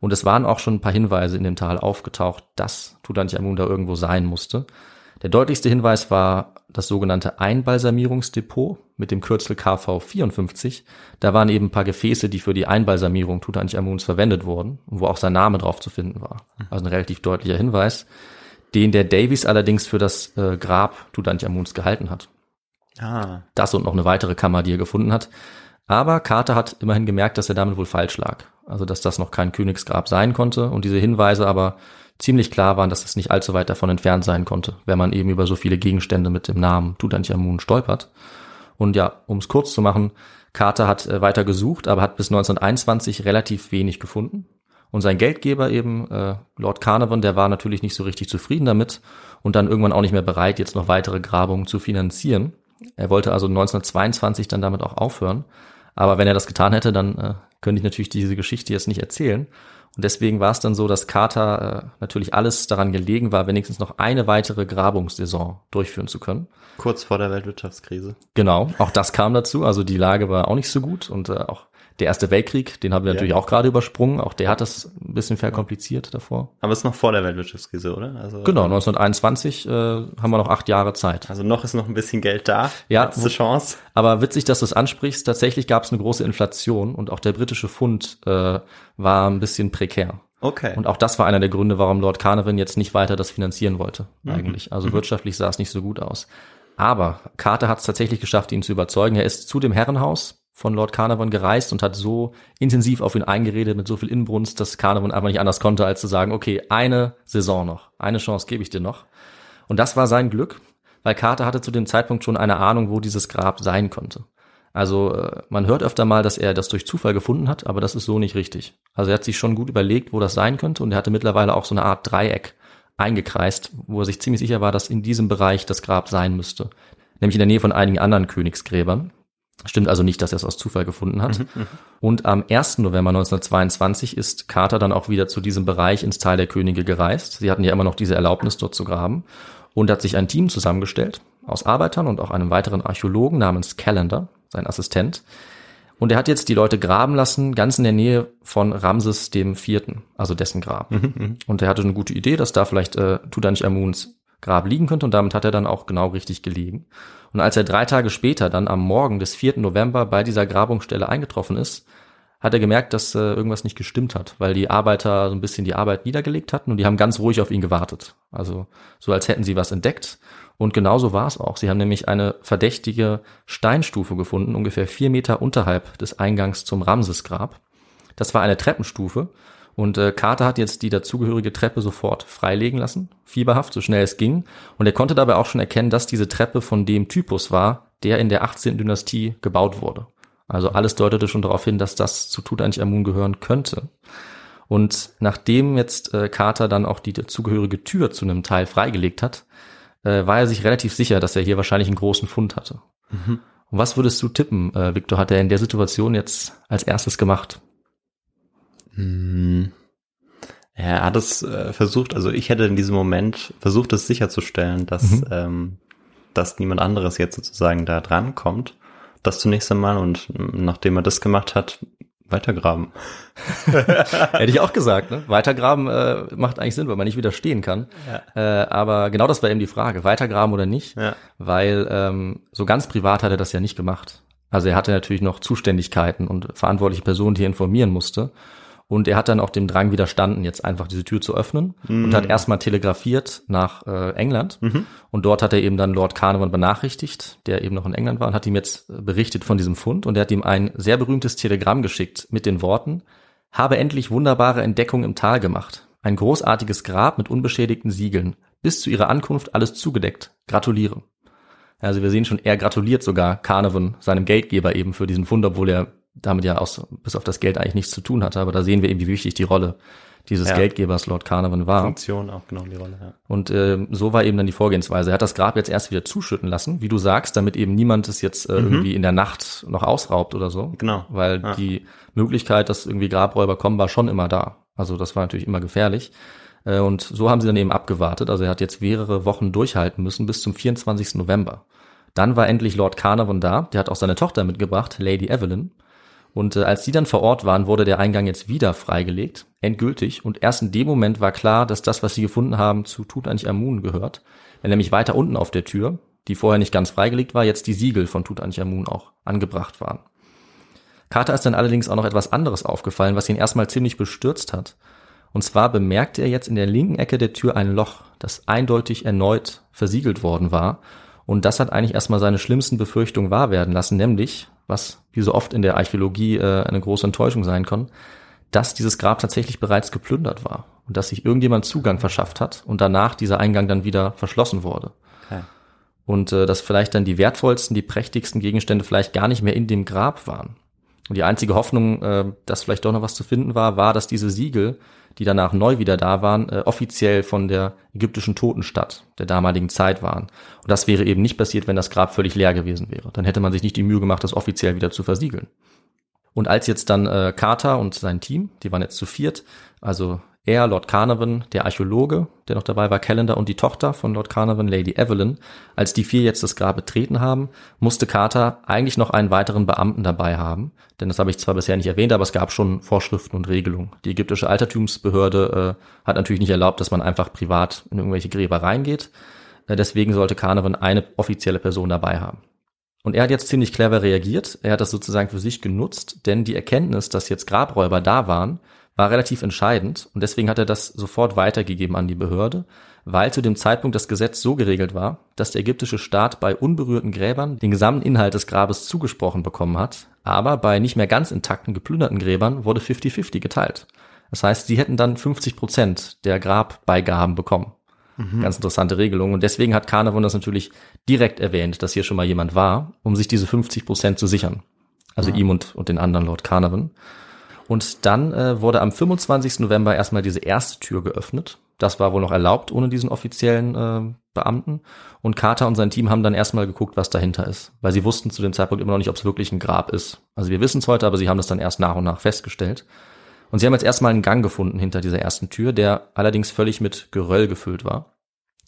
Und es waren auch schon ein paar Hinweise in dem Tal aufgetaucht, dass Tutanchamun da irgendwo sein musste. Der deutlichste Hinweis war das sogenannte Einbalsamierungsdepot mit dem Kürzel KV54. Da waren eben ein paar Gefäße, die für die Einbalsamierung Tutanchamuns verwendet wurden, wo auch sein Name drauf zu finden war. Also ein relativ deutlicher Hinweis, den der Davies allerdings für das äh, Grab Tutanchamuns gehalten hat. Ah. Das und noch eine weitere Kammer, die er gefunden hat. Aber Carter hat immerhin gemerkt, dass er damit wohl falsch lag. Also, dass das noch kein Königsgrab sein konnte und diese Hinweise aber ziemlich klar waren, dass es nicht allzu weit davon entfernt sein konnte, wenn man eben über so viele Gegenstände mit dem Namen Tutanchamun stolpert. Und ja, um es kurz zu machen, Carter hat äh, weiter gesucht, aber hat bis 1921 relativ wenig gefunden. Und sein Geldgeber eben, äh, Lord Carnarvon, der war natürlich nicht so richtig zufrieden damit und dann irgendwann auch nicht mehr bereit, jetzt noch weitere Grabungen zu finanzieren. Er wollte also 1922 dann damit auch aufhören. Aber wenn er das getan hätte, dann äh, könnte ich natürlich diese Geschichte jetzt nicht erzählen. Und deswegen war es dann so, dass Carter äh, natürlich alles daran gelegen war, wenigstens noch eine weitere Grabungssaison durchführen zu können. Kurz vor der Weltwirtschaftskrise. Genau, auch das kam dazu. Also die Lage war auch nicht so gut und äh, auch der Erste Weltkrieg, den haben wir Ja. natürlich auch gerade übersprungen. Auch der hat das ein bisschen verkompliziert davor. Aber es ist noch vor der Weltwirtschaftskrise, oder? Also, Genau, 1921 äh, haben wir noch acht Jahre Zeit. Also noch ist noch ein bisschen Geld da. Ja, Letzte Chance. Aber witzig, dass du es ansprichst. Tatsächlich gab es eine große Inflation und auch der britische Pfund äh, war ein bisschen prekär. Okay. Und auch das war einer der Gründe, warum Lord Carnarvon jetzt nicht weiter das finanzieren wollte, eigentlich. Also wirtschaftlich sah es nicht so gut aus. Aber Carter hat es tatsächlich geschafft, ihn zu überzeugen. Er ist zu dem Herrenhaus von Lord Carnarvon gereist und hat so intensiv auf ihn eingeredet mit so viel Inbrunst, dass Carnarvon einfach nicht anders konnte, als zu sagen, okay, eine Saison noch, eine Chance gebe ich dir noch. Und das war sein Glück, weil Carter hatte zu dem Zeitpunkt schon eine Ahnung, wo dieses Grab sein konnte. Also äh, man hört öfter mal, dass er das durch Zufall gefunden hat, aber das ist so nicht richtig. Also er hat sich schon gut überlegt, wo das sein könnte und er hatte mittlerweile auch so eine Art Dreieck eingekreist, wo er sich ziemlich sicher war, dass in diesem Bereich das Grab sein müsste. Nämlich in der Nähe von einigen anderen Königsgräbern. Stimmt also nicht, dass er es aus Zufall gefunden hat. Und am 1. November 1922 ist Carter dann auch wieder zu diesem Bereich ins Tal der Könige gereist. Sie hatten ja immer noch diese Erlaubnis, dort zu graben. Und hat sich ein Team zusammengestellt aus Arbeitern und auch einem weiteren Archäologen namens Calendar, sein Assistent. Und er hat jetzt die Leute graben lassen, ganz in der Nähe von Ramses dem Vierten, also dessen Grab. und er hatte eine gute Idee, dass da vielleicht äh, Tutanchamuns Grab liegen könnte und damit hat er dann auch genau richtig gelegen. Und als er drei Tage später dann am Morgen des 4. November bei dieser Grabungsstelle eingetroffen ist, hat er gemerkt, dass äh, irgendwas nicht gestimmt hat, weil die Arbeiter so ein bisschen die Arbeit niedergelegt hatten und die haben ganz ruhig auf ihn gewartet. Also so als hätten sie was entdeckt. Und genauso war es auch. Sie haben nämlich eine verdächtige Steinstufe gefunden, ungefähr vier Meter unterhalb des Eingangs zum Ramsesgrab. Das war eine Treppenstufe. Und äh, Carter hat jetzt die dazugehörige Treppe sofort freilegen lassen, fieberhaft, so schnell es ging. Und er konnte dabei auch schon erkennen, dass diese Treppe von dem Typus war, der in der 18. Dynastie gebaut wurde. Also alles deutete schon darauf hin, dass das zu Tutanchamun gehören könnte. Und nachdem jetzt äh, Carter dann auch die dazugehörige Tür zu einem Teil freigelegt hat, äh, war er sich relativ sicher, dass er hier wahrscheinlich einen großen Fund hatte. Und was würdest du tippen, äh, Victor, hat er in der Situation jetzt als erstes gemacht? Hm. Er hat es äh, versucht, also ich hätte in diesem Moment versucht, es sicherzustellen, dass, Mhm. ähm, dass niemand anderes jetzt sozusagen da dran kommt. Das zunächst einmal und ähm, nachdem er das gemacht hat, weitergraben. Hätte ich auch gesagt, ne? Weitergraben äh, macht eigentlich Sinn, weil man nicht widerstehen kann. Äh, aber genau das war eben die Frage, weitergraben oder nicht, Ja. weil ähm, so ganz privat hat er das ja nicht gemacht. Also er hatte natürlich noch Zuständigkeiten und verantwortliche Personen, die er informieren musste. Und er hat dann auch dem Drang widerstanden, jetzt einfach diese Tür zu öffnen und hat erstmal telegrafiert nach äh, England. Und dort hat er eben dann Lord Carnarvon benachrichtigt, der eben noch in England war und hat ihm jetzt äh, berichtet von diesem Fund. Und er hat ihm ein sehr berühmtes Telegramm geschickt mit den Worten, habe endlich wunderbare Entdeckung im Tal gemacht. Ein großartiges Grab mit unbeschädigten Siegeln. Bis zu ihrer Ankunft alles zugedeckt. Gratuliere. Also wir sehen schon, er gratuliert sogar Carnarvon, seinem Geldgeber eben für diesen Fund, obwohl er damit ja aus, bis auf das Geld eigentlich nichts zu tun hatte. Aber da sehen wir eben, wie wichtig die Rolle dieses Ja. Geldgebers Lord Carnarvon war. Funktion auch genau die Rolle, ja. Und äh, so war eben dann die Vorgehensweise. Er hat das Grab jetzt erst wieder zuschütten lassen, wie du sagst, damit eben niemand es jetzt äh, irgendwie in der Nacht noch ausraubt oder so. Genau. Weil Ja. die Möglichkeit, dass irgendwie Grabräuber kommen, war schon immer da. Also das war natürlich immer gefährlich. Äh, und so haben sie dann eben abgewartet. Also er hat jetzt mehrere Wochen durchhalten müssen bis zum 24. November. Dann war endlich Lord Carnarvon da. Der hat auch seine Tochter mitgebracht, Lady Evelyn. Und äh, als die dann vor Ort waren, wurde der Eingang jetzt wieder freigelegt, endgültig. Und erst in dem Moment war klar, dass das, was sie gefunden haben, zu Tutanchamun gehört. Weil nämlich weiter unten auf der Tür, die vorher nicht ganz freigelegt war, jetzt die Siegel von Tutanchamun auch angebracht waren. Carter ist dann allerdings auch noch etwas anderes aufgefallen, was ihn erstmal ziemlich bestürzt hat. Und zwar bemerkte er jetzt in der linken Ecke der Tür ein Loch, das eindeutig erneut versiegelt worden war. Und das hat eigentlich erstmal seine schlimmsten Befürchtungen wahr werden lassen, nämlich, was wie so oft in der Archäologie äh, eine große Enttäuschung sein kann, dass dieses Grab tatsächlich bereits geplündert war und dass sich irgendjemand Zugang verschafft hat und danach dieser Eingang dann wieder verschlossen wurde. Okay. Und äh, dass vielleicht dann die wertvollsten, die prächtigsten Gegenstände vielleicht gar nicht mehr in dem Grab waren. Und die einzige Hoffnung, äh, dass vielleicht doch noch was zu finden war, war, dass diese Siegel, die danach neu wieder da waren, äh, offiziell von der ägyptischen Totenstadt der damaligen Zeit waren. Und das wäre eben nicht passiert, wenn das Grab völlig leer gewesen wäre. Dann hätte man sich nicht die Mühe gemacht, das offiziell wieder zu versiegeln. Und als jetzt dann äh, Carter und sein Team, die waren jetzt zu viert, also er, Lord Carnarvon, der Archäologe, der noch dabei war, Calendar und die Tochter von Lord Carnarvon, Lady Evelyn, als die vier jetzt das Grab betreten haben, musste Carter eigentlich noch einen weiteren Beamten dabei haben. Denn das habe ich zwar bisher nicht erwähnt, aber es gab schon Vorschriften und Regelungen. Die ägyptische Altertumsbehörde äh, hat natürlich nicht erlaubt, dass man einfach privat in irgendwelche Gräber reingeht. Äh, deswegen sollte Carnarvon eine offizielle Person dabei haben. Und er hat jetzt ziemlich clever reagiert. Er hat das sozusagen für sich genutzt, denn die Erkenntnis, dass jetzt Grabräuber da waren, war relativ entscheidend. Und deswegen hat er das sofort weitergegeben an die Behörde, weil zu dem Zeitpunkt das Gesetz so geregelt war, dass der ägyptische Staat bei unberührten Gräbern den gesamten Inhalt des Grabes zugesprochen bekommen hat. Aber bei nicht mehr ganz intakten, geplünderten Gräbern wurde 50-50 geteilt. Das heißt, sie hätten dann 50 Prozent der Grabbeigaben bekommen. Ganz interessante Regelung. Und deswegen hat Carnarvon das natürlich direkt erwähnt, dass hier schon mal jemand war, um sich diese 50 Prozent zu sichern. Also ihm und, und den anderen Lord Carnarvon. Und dann äh, wurde am 25. November erstmal diese erste Tür geöffnet. Das war wohl noch erlaubt ohne diesen offiziellen äh, Beamten. Und Carter und sein Team haben dann erstmal geguckt, was dahinter ist. Weil sie wussten zu dem Zeitpunkt immer noch nicht, ob es wirklich ein Grab ist. Also wir wissen es heute, aber sie haben das dann erst nach und nach festgestellt. Und sie haben jetzt erstmal einen Gang gefunden hinter dieser ersten Tür, der allerdings völlig mit Geröll gefüllt war.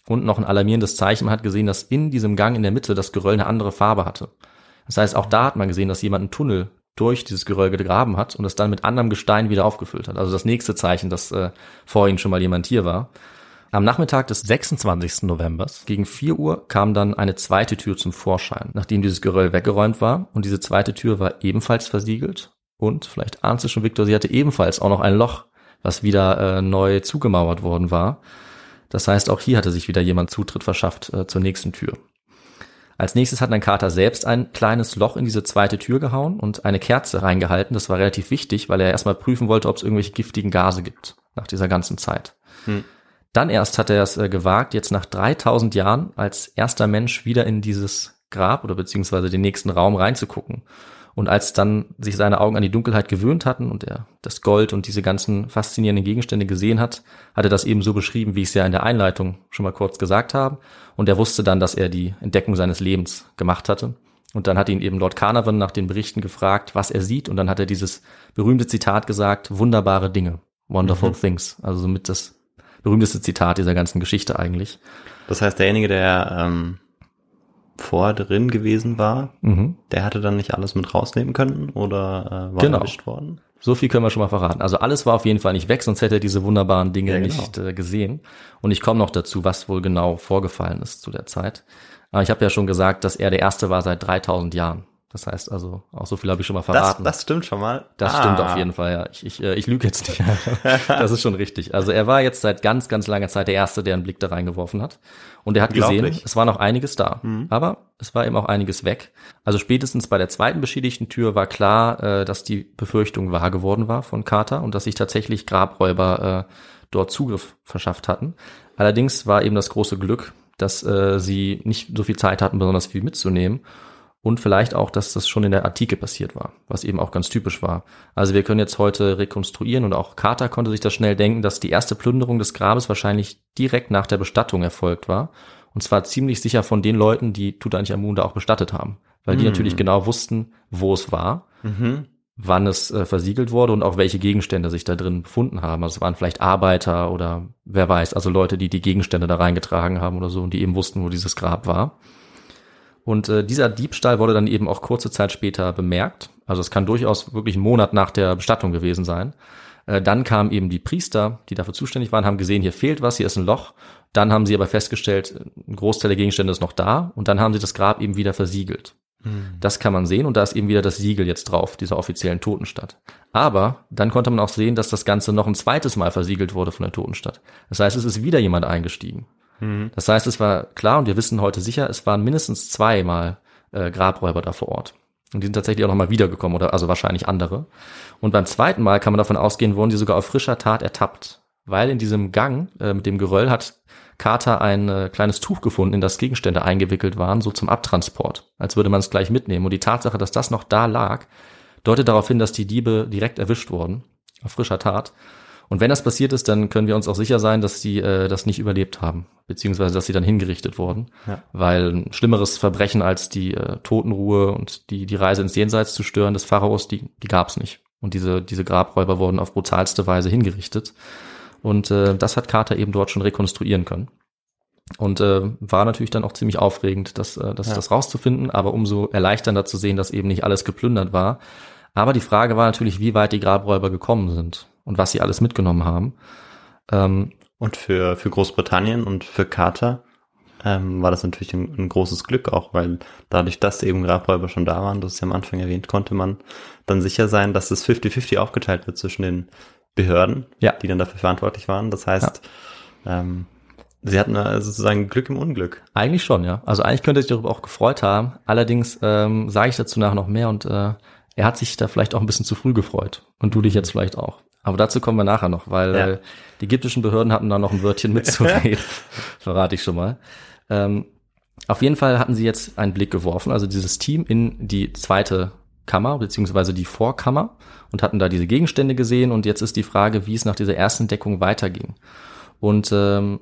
Und noch ein alarmierendes Zeichen, man hat gesehen, dass in diesem Gang in der Mitte das Geröll eine andere Farbe hatte. Das heißt, auch da hat man gesehen, dass jemand einen Tunnel durch dieses Geröll gegraben hat und es dann mit anderem Gestein wieder aufgefüllt hat. Also das nächste Zeichen, dass äh, vorhin schon mal jemand hier war. Am Nachmittag des 26. Novembers gegen 4 Uhr kam dann eine zweite Tür zum Vorschein, nachdem dieses Geröll weggeräumt war. Und diese zweite Tür war ebenfalls versiegelt. Und vielleicht ahnst du schon, Victor, sie hatte ebenfalls auch noch ein Loch, was wieder äh, neu zugemauert worden war. Das heißt, auch hier hatte sich wieder jemand Zutritt verschafft äh, zur nächsten Tür. Als nächstes hat dann Carter selbst ein kleines Loch in diese zweite Tür gehauen und eine Kerze reingehalten. Das war relativ wichtig, weil er erstmal prüfen wollte, ob es irgendwelche giftigen Gase gibt nach dieser ganzen Zeit. Hm. Dann erst hat er es äh, gewagt, jetzt nach 3000 Jahren als erster Mensch wieder in dieses Grab oder beziehungsweise den nächsten Raum reinzugucken. Und als dann sich seine Augen an die Dunkelheit gewöhnt hatten und er das Gold und diese ganzen faszinierenden Gegenstände gesehen hat, hat er das eben so beschrieben, wie ich es ja in der Einleitung schon mal kurz gesagt habe. Und er wusste dann, dass er die Entdeckung seines Lebens gemacht hatte. Und dann hat ihn eben Lord Carnarvon nach den Berichten gefragt, was er sieht. Und dann hat er dieses berühmte Zitat gesagt, wunderbare Dinge, wonderful things. Also somit das berühmteste Zitat dieser ganzen Geschichte eigentlich. Das heißt, derjenige, der ähm, vor drin gewesen war, Mhm. der hatte dann nicht alles mit rausnehmen können oder äh, war Genau. erwischt worden? So viel können wir schon mal verraten. Also alles war auf jeden Fall nicht weg, sonst hätte er diese wunderbaren Dinge Ja, genau. nicht äh, gesehen. Und ich komme noch dazu, was wohl genau vorgefallen ist zu der Zeit. Aber ich habe ja schon gesagt, dass er der Erste war seit 3000 Jahren. Das heißt also, auch so viel habe ich schon mal Das, verraten. das stimmt schon mal. Das Ah. stimmt auf jeden Fall, ja. Ich, ich, äh, ich lüge jetzt nicht. das ist schon richtig. Also er war jetzt seit ganz, ganz langer Zeit der Erste, der einen Blick da reingeworfen hat. Und er hat gesehen, es war noch einiges da. Aber es war eben auch einiges weg. Also spätestens bei der zweiten beschädigten Tür war klar, äh, dass die Befürchtung wahr geworden war von Carter und dass sich tatsächlich Grabräuber äh, dort Zugriff verschafft hatten. Allerdings war eben das große Glück, dass äh, sie nicht so viel Zeit hatten, besonders viel mitzunehmen. Und vielleicht auch, dass das schon in der Antike passiert war, was eben auch ganz typisch war. Also wir können jetzt heute rekonstruieren und auch Carter konnte sich das schnell denken, dass die erste Plünderung des Grabes wahrscheinlich direkt nach der Bestattung erfolgt war. Und zwar ziemlich sicher von den Leuten, die Tutanchamun da auch bestattet haben. Weil die Mhm. natürlich genau wussten, wo es war, Mhm. wann es äh, versiegelt wurde und auch welche Gegenstände sich da drin befunden haben. Also es waren vielleicht Arbeiter oder wer weiß, also Leute, die die Gegenstände da reingetragen haben oder so und die eben wussten, wo dieses Grab war. Und äh, dieser Diebstahl wurde dann eben auch kurze Zeit später bemerkt. Also es kann durchaus wirklich ein Monat nach der Bestattung gewesen sein. Äh, dann kamen eben die Priester, die dafür zuständig waren, haben gesehen, hier fehlt was, hier ist ein Loch. Dann haben sie aber festgestellt, ein Großteil der Gegenstände ist noch da. Und dann haben sie das Grab eben wieder versiegelt. Das kann man sehen und da ist eben wieder das Siegel jetzt drauf, dieser offiziellen Totenstadt. Aber dann konnte man auch sehen, dass das Ganze noch ein zweites Mal versiegelt wurde von der Totenstadt. Das heißt, es ist wieder jemand eingestiegen. Das heißt, es war klar und wir wissen heute sicher, es waren mindestens zweimal äh, Grabräuber da vor Ort. Und die sind tatsächlich auch nochmal wiedergekommen oder also wahrscheinlich andere. Und beim zweiten Mal kann man davon ausgehen, wurden die sogar auf frischer Tat ertappt. Weil in diesem Gang äh, mit dem Geröll hat Carter ein äh, kleines Tuch gefunden, in das Gegenstände eingewickelt waren, so zum Abtransport, als würde man es gleich mitnehmen. Und die Tatsache, dass das noch da lag, deutet darauf hin, dass die Diebe direkt erwischt wurden, auf frischer Tat. Und wenn das passiert ist, dann können wir uns auch sicher sein, dass die äh, das nicht überlebt haben, beziehungsweise dass sie dann hingerichtet wurden. Ja. Weil ein schlimmeres Verbrechen als die äh, Totenruhe und die, die Reise ins Jenseits zu stören des Pharaos, die, die gab's nicht. Und diese, diese Grabräuber wurden auf brutalste Weise hingerichtet. Und äh, das hat Carter eben dort schon rekonstruieren können. Und äh, war natürlich dann auch ziemlich aufregend, das, äh, das, Ja. das rauszufinden, aber umso erleichternder zu sehen, dass eben nicht alles geplündert war. Aber die Frage war natürlich, wie weit die Grabräuber gekommen sind und was sie alles mitgenommen haben. Ähm, Und für, für Großbritannien und für Carter ähm, war das natürlich ein, ein großes Glück auch, weil dadurch, dass eben Grabräuber schon da waren, das ist ja am Anfang erwähnt, konnte man dann sicher sein, dass es 50-50 aufgeteilt wird zwischen den Behörden, Ja. die dann dafür verantwortlich waren. Das heißt, ähm, sie hatten äh, sozusagen Glück im Unglück. Eigentlich schon, ja. Also eigentlich könnte sich darüber auch gefreut haben. Allerdings ähm, sage ich dazu nachher noch mehr und äh, er hat sich da vielleicht auch ein bisschen zu früh gefreut. Und du dich jetzt vielleicht auch. Aber dazu kommen wir nachher noch, weil Ja. äh, die ägyptischen Behörden hatten da noch ein Wörtchen mitzureden. Verrate ich schon mal. Ähm, auf jeden Fall hatten sie jetzt einen Blick geworfen, also dieses Team in die zweite Kammer, beziehungsweise die Vorkammer und hatten da diese Gegenstände gesehen und jetzt ist die Frage, wie es nach dieser ersten Deckung weiterging. Und ähm,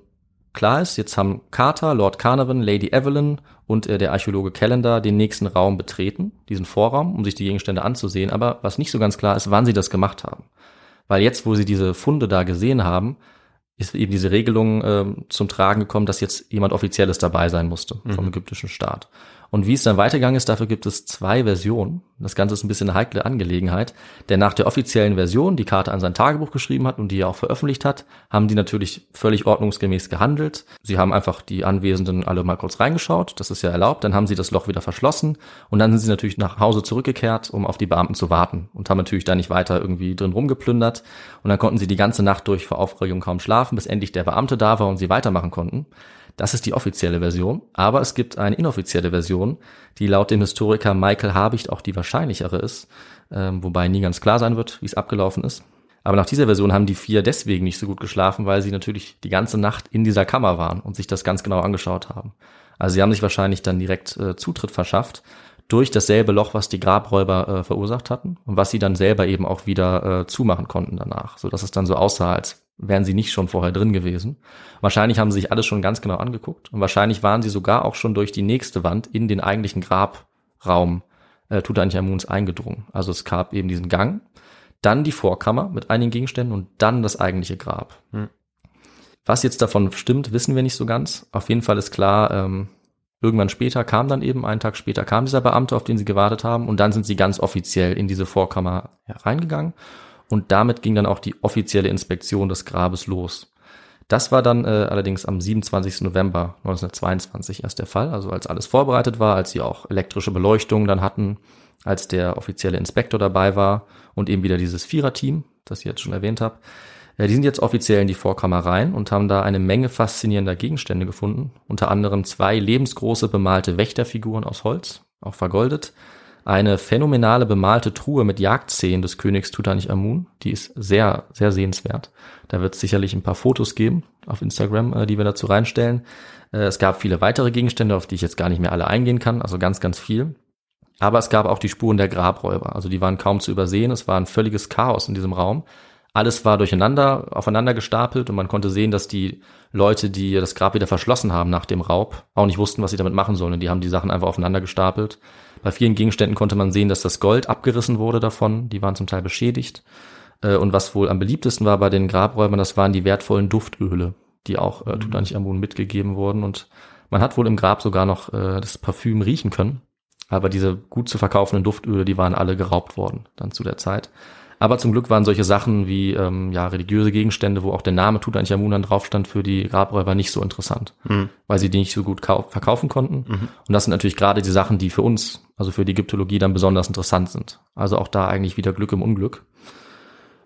klar ist, jetzt haben Carter, Lord Carnarvon, Lady Evelyn und äh, der Archäologe Calendar den nächsten Raum betreten, diesen Vorraum, um sich die Gegenstände anzusehen. Aber was nicht so ganz klar ist, wann sie das gemacht haben. Weil jetzt, wo sie diese Funde da gesehen haben, ist eben diese Regelung ähm, zum Tragen gekommen, dass jetzt jemand Offizielles dabei sein musste vom ägyptischen Staat. Und wie es dann weitergegangen ist, dafür gibt es zwei Versionen. Das Ganze ist ein bisschen eine heikle Angelegenheit, denn nach der offiziellen Version, die Carter an sein Tagebuch geschrieben hat und die er auch veröffentlicht hat, haben die natürlich völlig ordnungsgemäß gehandelt. Sie haben einfach die Anwesenden alle mal kurz reingeschaut, das ist ja erlaubt, dann haben sie das Loch wieder verschlossen und dann sind sie natürlich nach Hause zurückgekehrt, um auf die Beamten zu warten und haben natürlich da nicht weiter irgendwie drin rumgeplündert und dann konnten sie die ganze Nacht durch vor Aufregung kaum schlafen, bis endlich der Beamte da war und sie weitermachen konnten. Das ist die offizielle Version, aber es gibt eine inoffizielle Version, die laut dem Historiker Michael Habicht auch die wahrscheinlichere ist, ähm, wobei nie ganz klar sein wird, wie es abgelaufen ist. Aber nach dieser Version haben die vier deswegen nicht so gut geschlafen, weil sie natürlich die ganze Nacht in dieser Kammer waren und sich das ganz genau angeschaut haben. Also sie haben sich wahrscheinlich dann direkt äh, Zutritt verschafft durch dasselbe Loch, was die Grabräuber äh, verursacht hatten und was sie dann selber eben auch wieder äh, zumachen konnten danach, so dass es dann so aussah, als wären sie nicht schon vorher drin gewesen. Wahrscheinlich haben sie sich alles schon ganz genau angeguckt und wahrscheinlich waren sie sogar auch schon durch die nächste Wand in den eigentlichen Grabraum äh, Tutanchamuns eingedrungen. Also es gab eben diesen Gang, dann die Vorkammer mit einigen Gegenständen und dann das eigentliche Grab. Hm. Was jetzt davon stimmt, wissen wir nicht so ganz. Auf jeden Fall ist klar, ähm, irgendwann später kam dann eben, einen Tag später kam dieser Beamte, auf den sie gewartet haben und dann sind sie ganz offiziell in diese Vorkammer reingegangen und damit ging dann auch die offizielle Inspektion des Grabes los. Das war dann äh, allerdings am 27. November 1922 erst der Fall, also als alles vorbereitet war, als sie auch elektrische Beleuchtung dann hatten, als der offizielle Inspektor dabei war und eben wieder dieses Viererteam, das ich jetzt schon erwähnt habe. Äh, die sind jetzt offiziell in die Vorkammer rein und haben da eine Menge faszinierender Gegenstände gefunden, unter anderem zwei lebensgroße bemalte Wächterfiguren aus Holz, auch vergoldet, eine phänomenale bemalte Truhe mit Jagdszenen des Königs Tutanchamun. Die ist sehr, sehr sehenswert. Da wird es sicherlich ein paar Fotos geben auf Instagram, äh, die wir dazu reinstellen. Äh, es gab viele weitere Gegenstände, auf die ich jetzt gar nicht mehr alle eingehen kann, also ganz, ganz viel. Aber es gab auch die Spuren der Grabräuber. Also die waren kaum zu übersehen. Es war ein völliges Chaos in diesem Raum. Alles war durcheinander, aufeinander gestapelt und man konnte sehen, dass die Leute, die das Grab wieder verschlossen haben nach dem Raub, auch nicht wussten, was sie damit machen sollen. Und die haben die Sachen einfach aufeinander gestapelt. Bei vielen Gegenständen konnte man sehen, dass das Gold abgerissen wurde davon. Die waren zum Teil beschädigt. Äh, und was wohl am beliebtesten war bei den Grabräubern, das waren die wertvollen Duftöle, die auch äh, Tutanchamun mitgegeben wurden. Und man hat wohl im Grab sogar noch äh, das Parfüm riechen können. Aber diese gut zu verkaufenden Duftöle, die waren alle geraubt worden dann zu der Zeit. Aber zum Glück waren solche Sachen wie ähm, ja religiöse Gegenstände, wo auch der Name Tutanchamun dann drauf stand, für die Grabräuber nicht so interessant, Mhm. weil sie die nicht so gut kau- verkaufen konnten. Und das sind natürlich gerade die Sachen, die für uns, also für die Ägyptologie dann besonders interessant sind. Also auch da eigentlich wieder Glück im Unglück.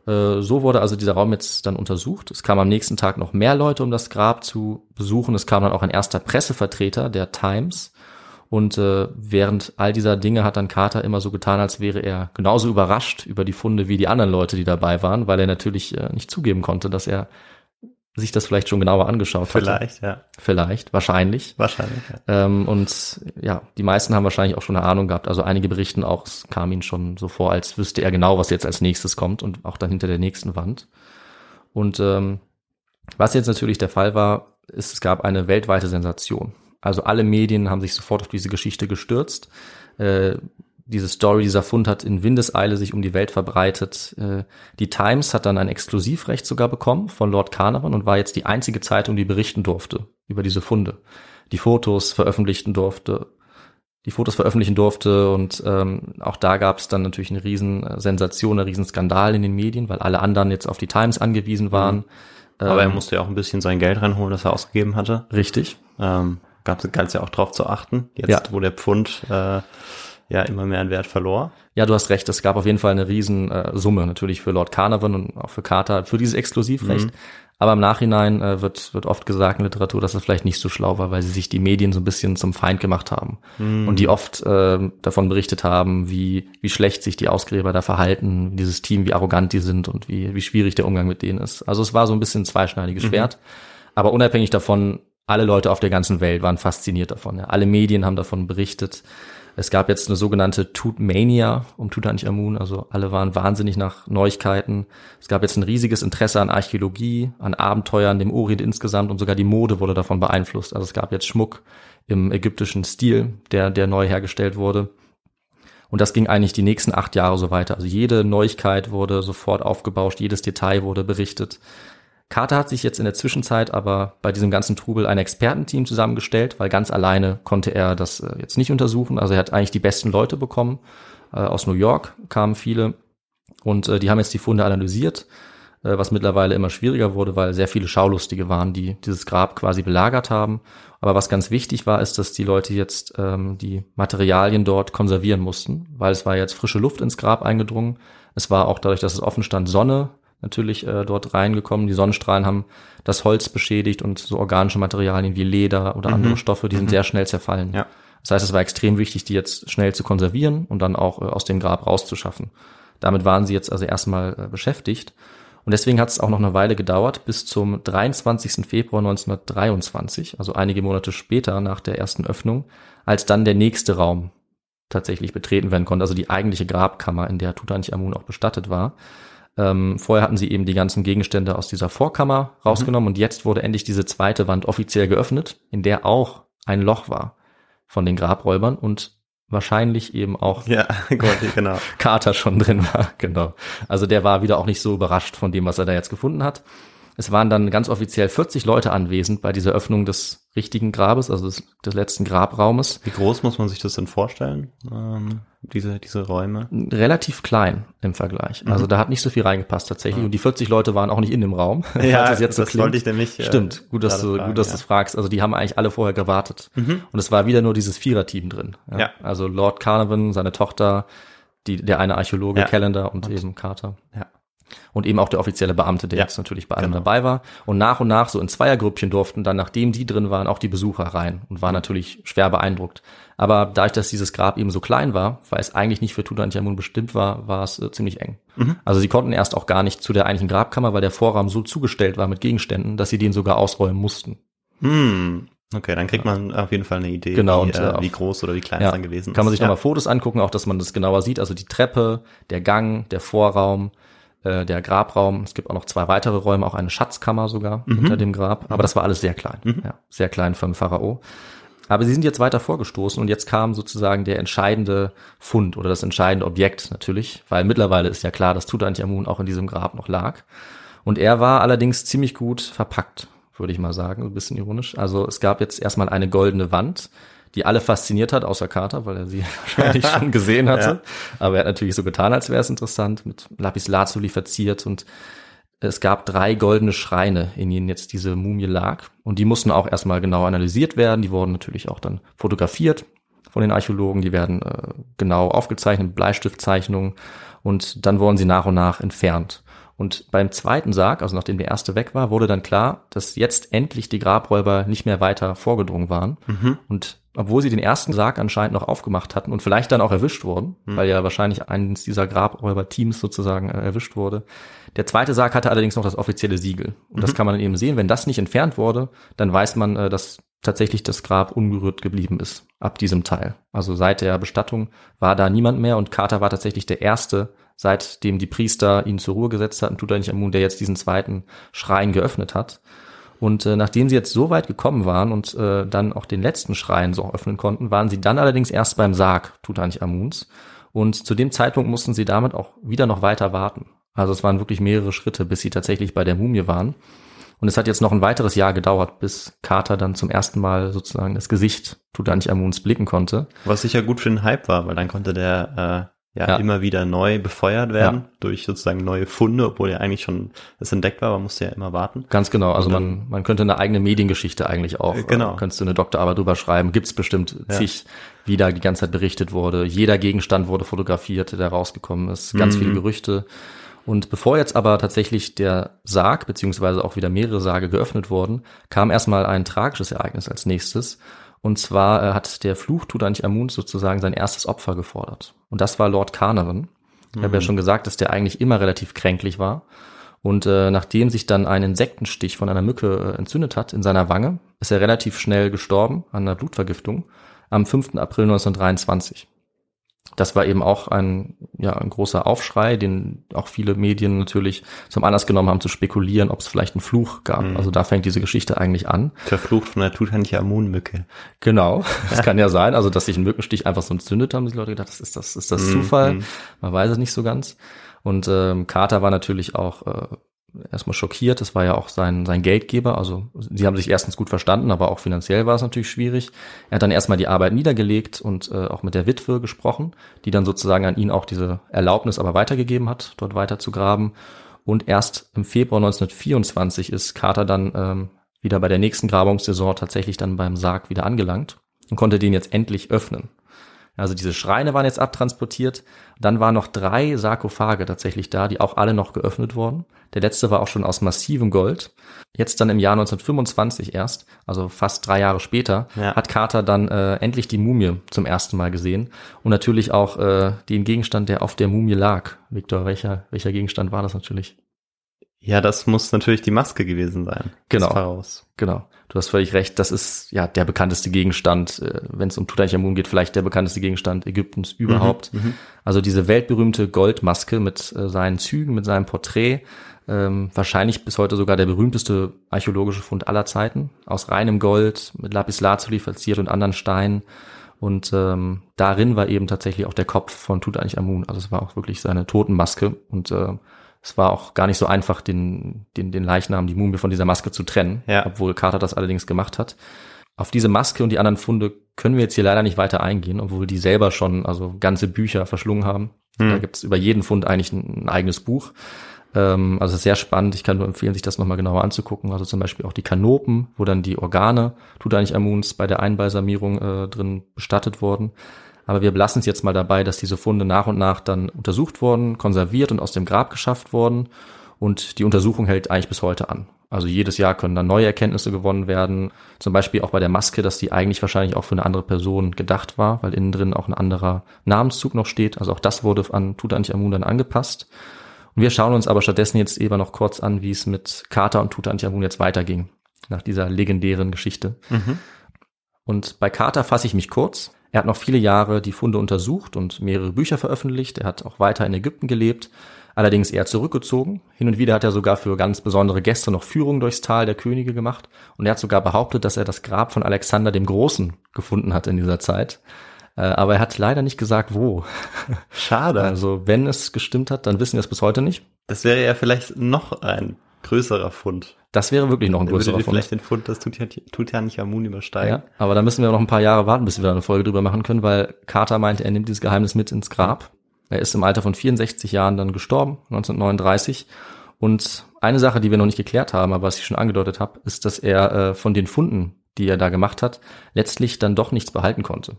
Äh, So wurde also dieser Raum jetzt dann untersucht. Es kamen am nächsten Tag noch mehr Leute, um das Grab zu besuchen. Es kam dann auch ein erster Pressevertreter der Times. Und äh, während all dieser Dinge hat dann Carter immer so getan, als wäre er genauso überrascht über die Funde wie die anderen Leute, die dabei waren, weil er natürlich äh, nicht zugeben konnte, dass er sich das vielleicht schon genauer angeschaut hatte. Vielleicht, ja. Vielleicht, wahrscheinlich. Wahrscheinlich, ja. Ähm, und ja, die meisten haben wahrscheinlich auch schon eine Ahnung gehabt. Also einige berichten auch, es kam ihnen schon so vor, als wüsste er genau, was jetzt als nächstes kommt und auch dann hinter der nächsten Wand. Und ähm, was jetzt natürlich der Fall war, ist, es gab eine weltweite Sensation. Also alle Medien haben sich sofort auf diese Geschichte gestürzt. Äh, diese Story, dieser Fund hat in Windeseile sich um die Welt verbreitet. Äh, die Times hat dann ein Exklusivrecht sogar bekommen von Lord Carnarvon und war jetzt die einzige Zeitung, die berichten durfte über diese Funde. Die Fotos veröffentlichten durfte, die Fotos veröffentlichen durfte und ähm, auch da gab es dann natürlich eine riesen äh, Sensation, einen riesen Skandal in den Medien, weil alle anderen jetzt auf die Times angewiesen waren. Aber er Ähm, musste ja auch ein bisschen sein Geld reinholen, das er ausgegeben hatte. richtig. Ähm, gab es ja auch drauf zu achten. Jetzt, Ja. wo der Pfund äh, ja immer mehr an Wert verlor. Ja, du hast recht, es gab auf jeden Fall eine riesen äh, Summe natürlich für Lord Carnarvon und auch für Carter für dieses Exklusivrecht. Aber im Nachhinein äh, wird, wird oft gesagt in Literatur, dass das vielleicht nicht so schlau war, weil sie sich die Medien so ein bisschen zum Feind gemacht haben. Und die oft äh, davon berichtet haben, wie, wie schlecht sich die Ausgräber da verhalten, dieses Team, wie arrogant die sind und wie, wie schwierig der Umgang mit denen ist. Also es war so ein bisschen ein zweischneidiges Schwert. Aber unabhängig davon, alle Leute auf der ganzen Welt waren fasziniert davon. Ja. Alle Medien haben davon berichtet. Es gab jetzt eine sogenannte Tutmania um Tutanchamun, also alle waren wahnsinnig nach Neuigkeiten. Es gab jetzt ein riesiges Interesse an Archäologie, an Abenteuern, dem Orient insgesamt und sogar die Mode wurde davon beeinflusst. Also es gab jetzt Schmuck im ägyptischen Stil, der, der neu hergestellt wurde. Und das ging eigentlich die nächsten acht Jahre so weiter. Also jede Neuigkeit wurde sofort aufgebauscht, jedes Detail wurde berichtet. Carter hat sich jetzt in der Zwischenzeit aber bei diesem ganzen Trubel ein Expertenteam zusammengestellt, weil ganz alleine konnte er das äh, jetzt nicht untersuchen. Also er hat eigentlich die besten Leute bekommen. Äh, aus New York kamen viele und äh, die haben jetzt die Funde analysiert, was mittlerweile immer schwieriger wurde, weil sehr viele Schaulustige waren, die dieses Grab quasi belagert haben. Aber was ganz wichtig war, ist, dass die Leute jetzt ähm, die Materialien dort konservieren mussten, weil es war jetzt frische Luft ins Grab eingedrungen. Es war auch dadurch, dass es offen stand, Sonne natürlich äh, dort reingekommen. Die Sonnenstrahlen haben das Holz beschädigt und so organische Materialien wie Leder oder andere Stoffe, die sind sehr schnell zerfallen. Ja. Das heißt, es war extrem wichtig, die jetzt schnell zu konservieren und dann auch äh, aus dem Grab rauszuschaffen. Damit waren sie jetzt also erstmal äh, beschäftigt. Und deswegen hat es auch noch eine Weile gedauert, bis zum 23. Februar 1923, also einige Monate später nach der ersten Öffnung, als dann der nächste Raum tatsächlich betreten werden konnte, also die eigentliche Grabkammer, in der Tutanchamun auch bestattet war. Ähm, vorher hatten sie eben die ganzen Gegenstände aus dieser Vorkammer rausgenommen und jetzt wurde endlich diese zweite Wand offiziell geöffnet, in der auch ein Loch war von den Grabräubern und wahrscheinlich eben auch Ja, gut, genau. Carter schon drin war, genau. Also der war wieder auch nicht so überrascht von dem, was er da jetzt gefunden hat. Es waren dann ganz offiziell 40 Leute anwesend bei dieser Öffnung des richtigen Grabes, also des, des letzten Grabraumes. Wie groß muss man sich das denn vorstellen, ähm, diese, diese Räume? Relativ klein im Vergleich. Also da hat nicht so viel reingepasst tatsächlich. Und die 40 Leute waren auch nicht in dem Raum. Ja, es jetzt so das wollte ich nämlich, äh, Stimmt, gut, dass du, fragen, gut, dass ja. du es fragst. Also die haben eigentlich alle vorher gewartet. Und es war wieder nur dieses Viererteam drin. Ja. Also Lord Carnarvon, seine Tochter, die, der eine Archäologe, Ja. Callender und, eben Carter. Ja. Und eben auch der offizielle Beamte, der Ja, jetzt natürlich bei allem genau. dabei war. Und nach und nach, so in Zweiergrüppchen durften dann, nachdem die drin waren, auch die Besucher rein und Mhm. waren natürlich schwer beeindruckt. Aber dadurch, dass dieses Grab eben so klein war, weil es eigentlich nicht für Tutanchamun bestimmt war, war es äh, ziemlich eng. Mhm. Also sie konnten erst auch gar nicht zu der eigentlichen Grabkammer, weil der Vorraum so zugestellt war mit Gegenständen, dass sie den sogar ausräumen mussten. Hm. Okay, dann kriegt man auf jeden Fall eine Idee, Genau, wie, und, äh, äh, wie groß oder wie klein Ja, es dann gewesen kann man ist. sich nochmal Fotos angucken, auch dass man das genauer sieht. Also die Treppe, der Gang, der Vorraum, äh, der Grabraum. Es gibt auch noch zwei weitere Räume, auch eine Schatzkammer sogar Mhm. hinter dem Grab. Aber das war alles sehr klein. Ja, sehr klein für einen Pharao. Aber sie sind jetzt weiter vorgestoßen und jetzt kam sozusagen der entscheidende Fund oder das entscheidende Objekt natürlich, weil mittlerweile ist ja klar, dass Tutanchamun auch in diesem Grab noch lag. Und er war allerdings ziemlich gut verpackt, würde ich mal sagen, ein bisschen ironisch. Also es gab jetzt erstmal eine goldene Wand, die alle fasziniert hat, außer Carter, weil er sie wahrscheinlich schon gesehen hatte. Aber er hat natürlich so getan, als wäre es interessant, mit Lapis Lazuli verziert und es gab drei goldene Schreine, in denen jetzt diese Mumie lag. Und die mussten auch erstmal genau analysiert werden. Die wurden natürlich auch dann fotografiert von den Archäologen. Die werden äh, genau aufgezeichnet Bleistiftzeichnungen. Und dann wurden sie nach und nach entfernt. Und beim zweiten Sarg, also nachdem der erste weg war, wurde dann klar, dass jetzt endlich die Grabräuber nicht mehr weiter vorgedrungen waren. Und obwohl sie den ersten Sarg anscheinend noch aufgemacht hatten und vielleicht dann auch erwischt wurden, weil ja wahrscheinlich eines dieser Grabräuber-Teams sozusagen äh, erwischt wurde. Der zweite Sarg hatte allerdings noch das offizielle Siegel. Und das kann man eben sehen. Wenn das nicht entfernt wurde, dann weiß man, äh, dass tatsächlich das Grab unberührt geblieben ist ab diesem Teil. Also seit der Bestattung war da niemand mehr und Carter war tatsächlich der erste, seitdem die Priester ihn zur Ruhe gesetzt hatten, Tutanchamun, der jetzt diesen zweiten Schrein geöffnet hat. Und äh, nachdem sie jetzt so weit gekommen waren und äh, dann auch den letzten Schrein so öffnen konnten, waren sie dann allerdings erst beim Sarg Tutanchamuns. Und zu dem Zeitpunkt mussten sie damit auch wieder noch weiter warten. Also es waren wirklich mehrere Schritte, bis sie tatsächlich bei der Mumie waren. Und es hat jetzt noch ein weiteres Jahr gedauert, bis Carter dann zum ersten Mal sozusagen das Gesicht Tutanchamuns blicken konnte. Was sicher gut für den Hype war, weil dann konnte der äh, ja, Ja. immer wieder neu befeuert werden Ja. durch sozusagen neue Funde, obwohl ja eigentlich schon es entdeckt war, man musste ja immer warten. Ganz genau. Also dann- man, man könnte eine eigene Mediengeschichte eigentlich auch. Äh, genau. Äh, könntest du eine Doktorarbeit drüber schreiben. Gibt's bestimmt Ja. zig, wie da die ganze Zeit berichtet wurde. Jeder Gegenstand wurde fotografiert, der rausgekommen ist. Ganz Mhm. viele Gerüchte. Und bevor jetzt aber tatsächlich der Sarg, beziehungsweise auch wieder mehrere Sarge geöffnet wurden, kam erstmal ein tragisches Ereignis als nächstes. Und zwar äh, hat der Fluch Tutanchamuns sozusagen sein erstes Opfer gefordert. Und das war Lord Carnarvon. Ich habe ja schon gesagt, dass der eigentlich immer relativ kränklich war. Und äh, nachdem sich dann ein Insektenstich von einer Mücke äh, entzündet hat in seiner Wange, ist er relativ schnell gestorben an einer Blutvergiftung am 5. April 1923. Das war eben auch ein, ja, ein großer Aufschrei, den auch viele Medien natürlich zum Anlass genommen haben, zu spekulieren, ob es vielleicht einen Fluch gab. Also da fängt diese Geschichte eigentlich an. Verflucht von der Tutanchamun-Mücke. Genau, das kann ja sein, also dass sich ein Mückenstich einfach so entzündet haben, die Leute gedacht, das ist das, ist das Zufall, man weiß es nicht so ganz. Und ähm, Carter war natürlich auch äh, erstmal schockiert, das war ja auch sein, sein Geldgeber, also sie haben sich erstens gut verstanden, aber auch finanziell war es natürlich schwierig. Er hat dann erstmal die Arbeit niedergelegt und äh, auch mit der Witwe gesprochen, die dann sozusagen an ihn auch diese Erlaubnis aber weitergegeben hat, dort weiter zu graben. Und erst im Februar 1924 ist Carter dann ähm, wieder bei der nächsten Grabungssaison tatsächlich dann beim Sarg wieder angelangt und konnte den jetzt endlich öffnen. Also diese Schreine waren jetzt abtransportiert. Dann waren noch drei Sarkophage tatsächlich da, die auch alle noch geöffnet wurden. Der letzte war auch schon aus massivem Gold. Jetzt dann im Jahr 1925 erst, also fast drei Jahre später, Ja. hat Carter dann äh, endlich die Mumie zum ersten Mal gesehen und natürlich auch äh, den Gegenstand, der auf der Mumie lag. Victor, welcher welcher Gegenstand war das natürlich? Ja, das muss natürlich die Maske gewesen sein. Genau. Genau, du hast völlig recht. Das ist ja der bekannteste Gegenstand, äh, wenn es um Tutanchamun geht, vielleicht der bekannteste Gegenstand Ägyptens überhaupt. Also diese weltberühmte Goldmaske mit äh, seinen Zügen, mit seinem Porträt, ähm, wahrscheinlich bis heute sogar der berühmteste archäologische Fund aller Zeiten, aus reinem Gold, mit Lapis Lazuli verziert und anderen Steinen. Und ähm, darin war eben tatsächlich auch der Kopf von Tutanchamun. Also es war auch wirklich seine Totenmaske und äh, es war auch gar nicht so einfach, den, den, den Leichnam, die Mumie von dieser Maske zu trennen, Ja. obwohl Carter das allerdings gemacht hat. Auf diese Maske und die anderen Funde können wir jetzt hier leider nicht weiter eingehen, obwohl die selber schon also ganze Bücher verschlungen haben. Da gibt es über jeden Fund eigentlich ein, ein eigenes Buch. Ähm, also sehr spannend. Ich kann nur empfehlen, sich das nochmal genauer anzugucken. Also zum Beispiel auch die Kanopen, wo dann die Organe Tutanchamuns bei der Einbalsamierung äh, drin bestattet wurden. Aber wir belassen es jetzt mal dabei, dass diese Funde nach und nach dann untersucht wurden, konserviert und aus dem Grab geschafft wurden. Und die Untersuchung hält eigentlich bis heute an. Also jedes Jahr können dann neue Erkenntnisse gewonnen werden. Zum Beispiel auch bei der Maske, dass die eigentlich wahrscheinlich auch für eine andere Person gedacht war, weil innen drin auch ein anderer Namenszug noch steht. Also auch das wurde an Tutanchamun dann angepasst. Und wir schauen uns aber stattdessen jetzt eben noch kurz an, wie es mit Carter und Tutanchamun jetzt weiterging, nach dieser legendären Geschichte. Und bei Carter fasse ich mich kurz. Er hat noch viele Jahre die Funde untersucht und mehrere Bücher veröffentlicht. Er hat auch weiter in Ägypten gelebt, allerdings eher zurückgezogen. Hin und wieder hat er sogar für ganz besondere Gäste noch Führungen durchs Tal der Könige gemacht. Und er hat sogar behauptet, dass er das Grab von Alexander dem Großen gefunden hat in dieser Zeit. Äh, aber er hat leider nicht gesagt, wo. Schade. Also wenn es gestimmt hat, dann wissen wir es bis heute nicht. Das wäre ja vielleicht noch ein größerer Fund. Das wäre wirklich noch ein Dann würde größerer dir Fund. vielleicht den Fund des Tutanchamun übersteigen. Ja, aber da müssen wir noch ein paar Jahre warten, bis wir da eine Folge drüber machen können, weil Carter meinte, er nimmt dieses Geheimnis mit ins Grab. Er ist im Alter von 64 Jahren dann gestorben, 1939. Und eine Sache, die wir noch nicht geklärt haben, aber was ich schon angedeutet habe, ist, dass er äh, von den Funden, die er da gemacht hat, letztlich dann doch nichts behalten konnte.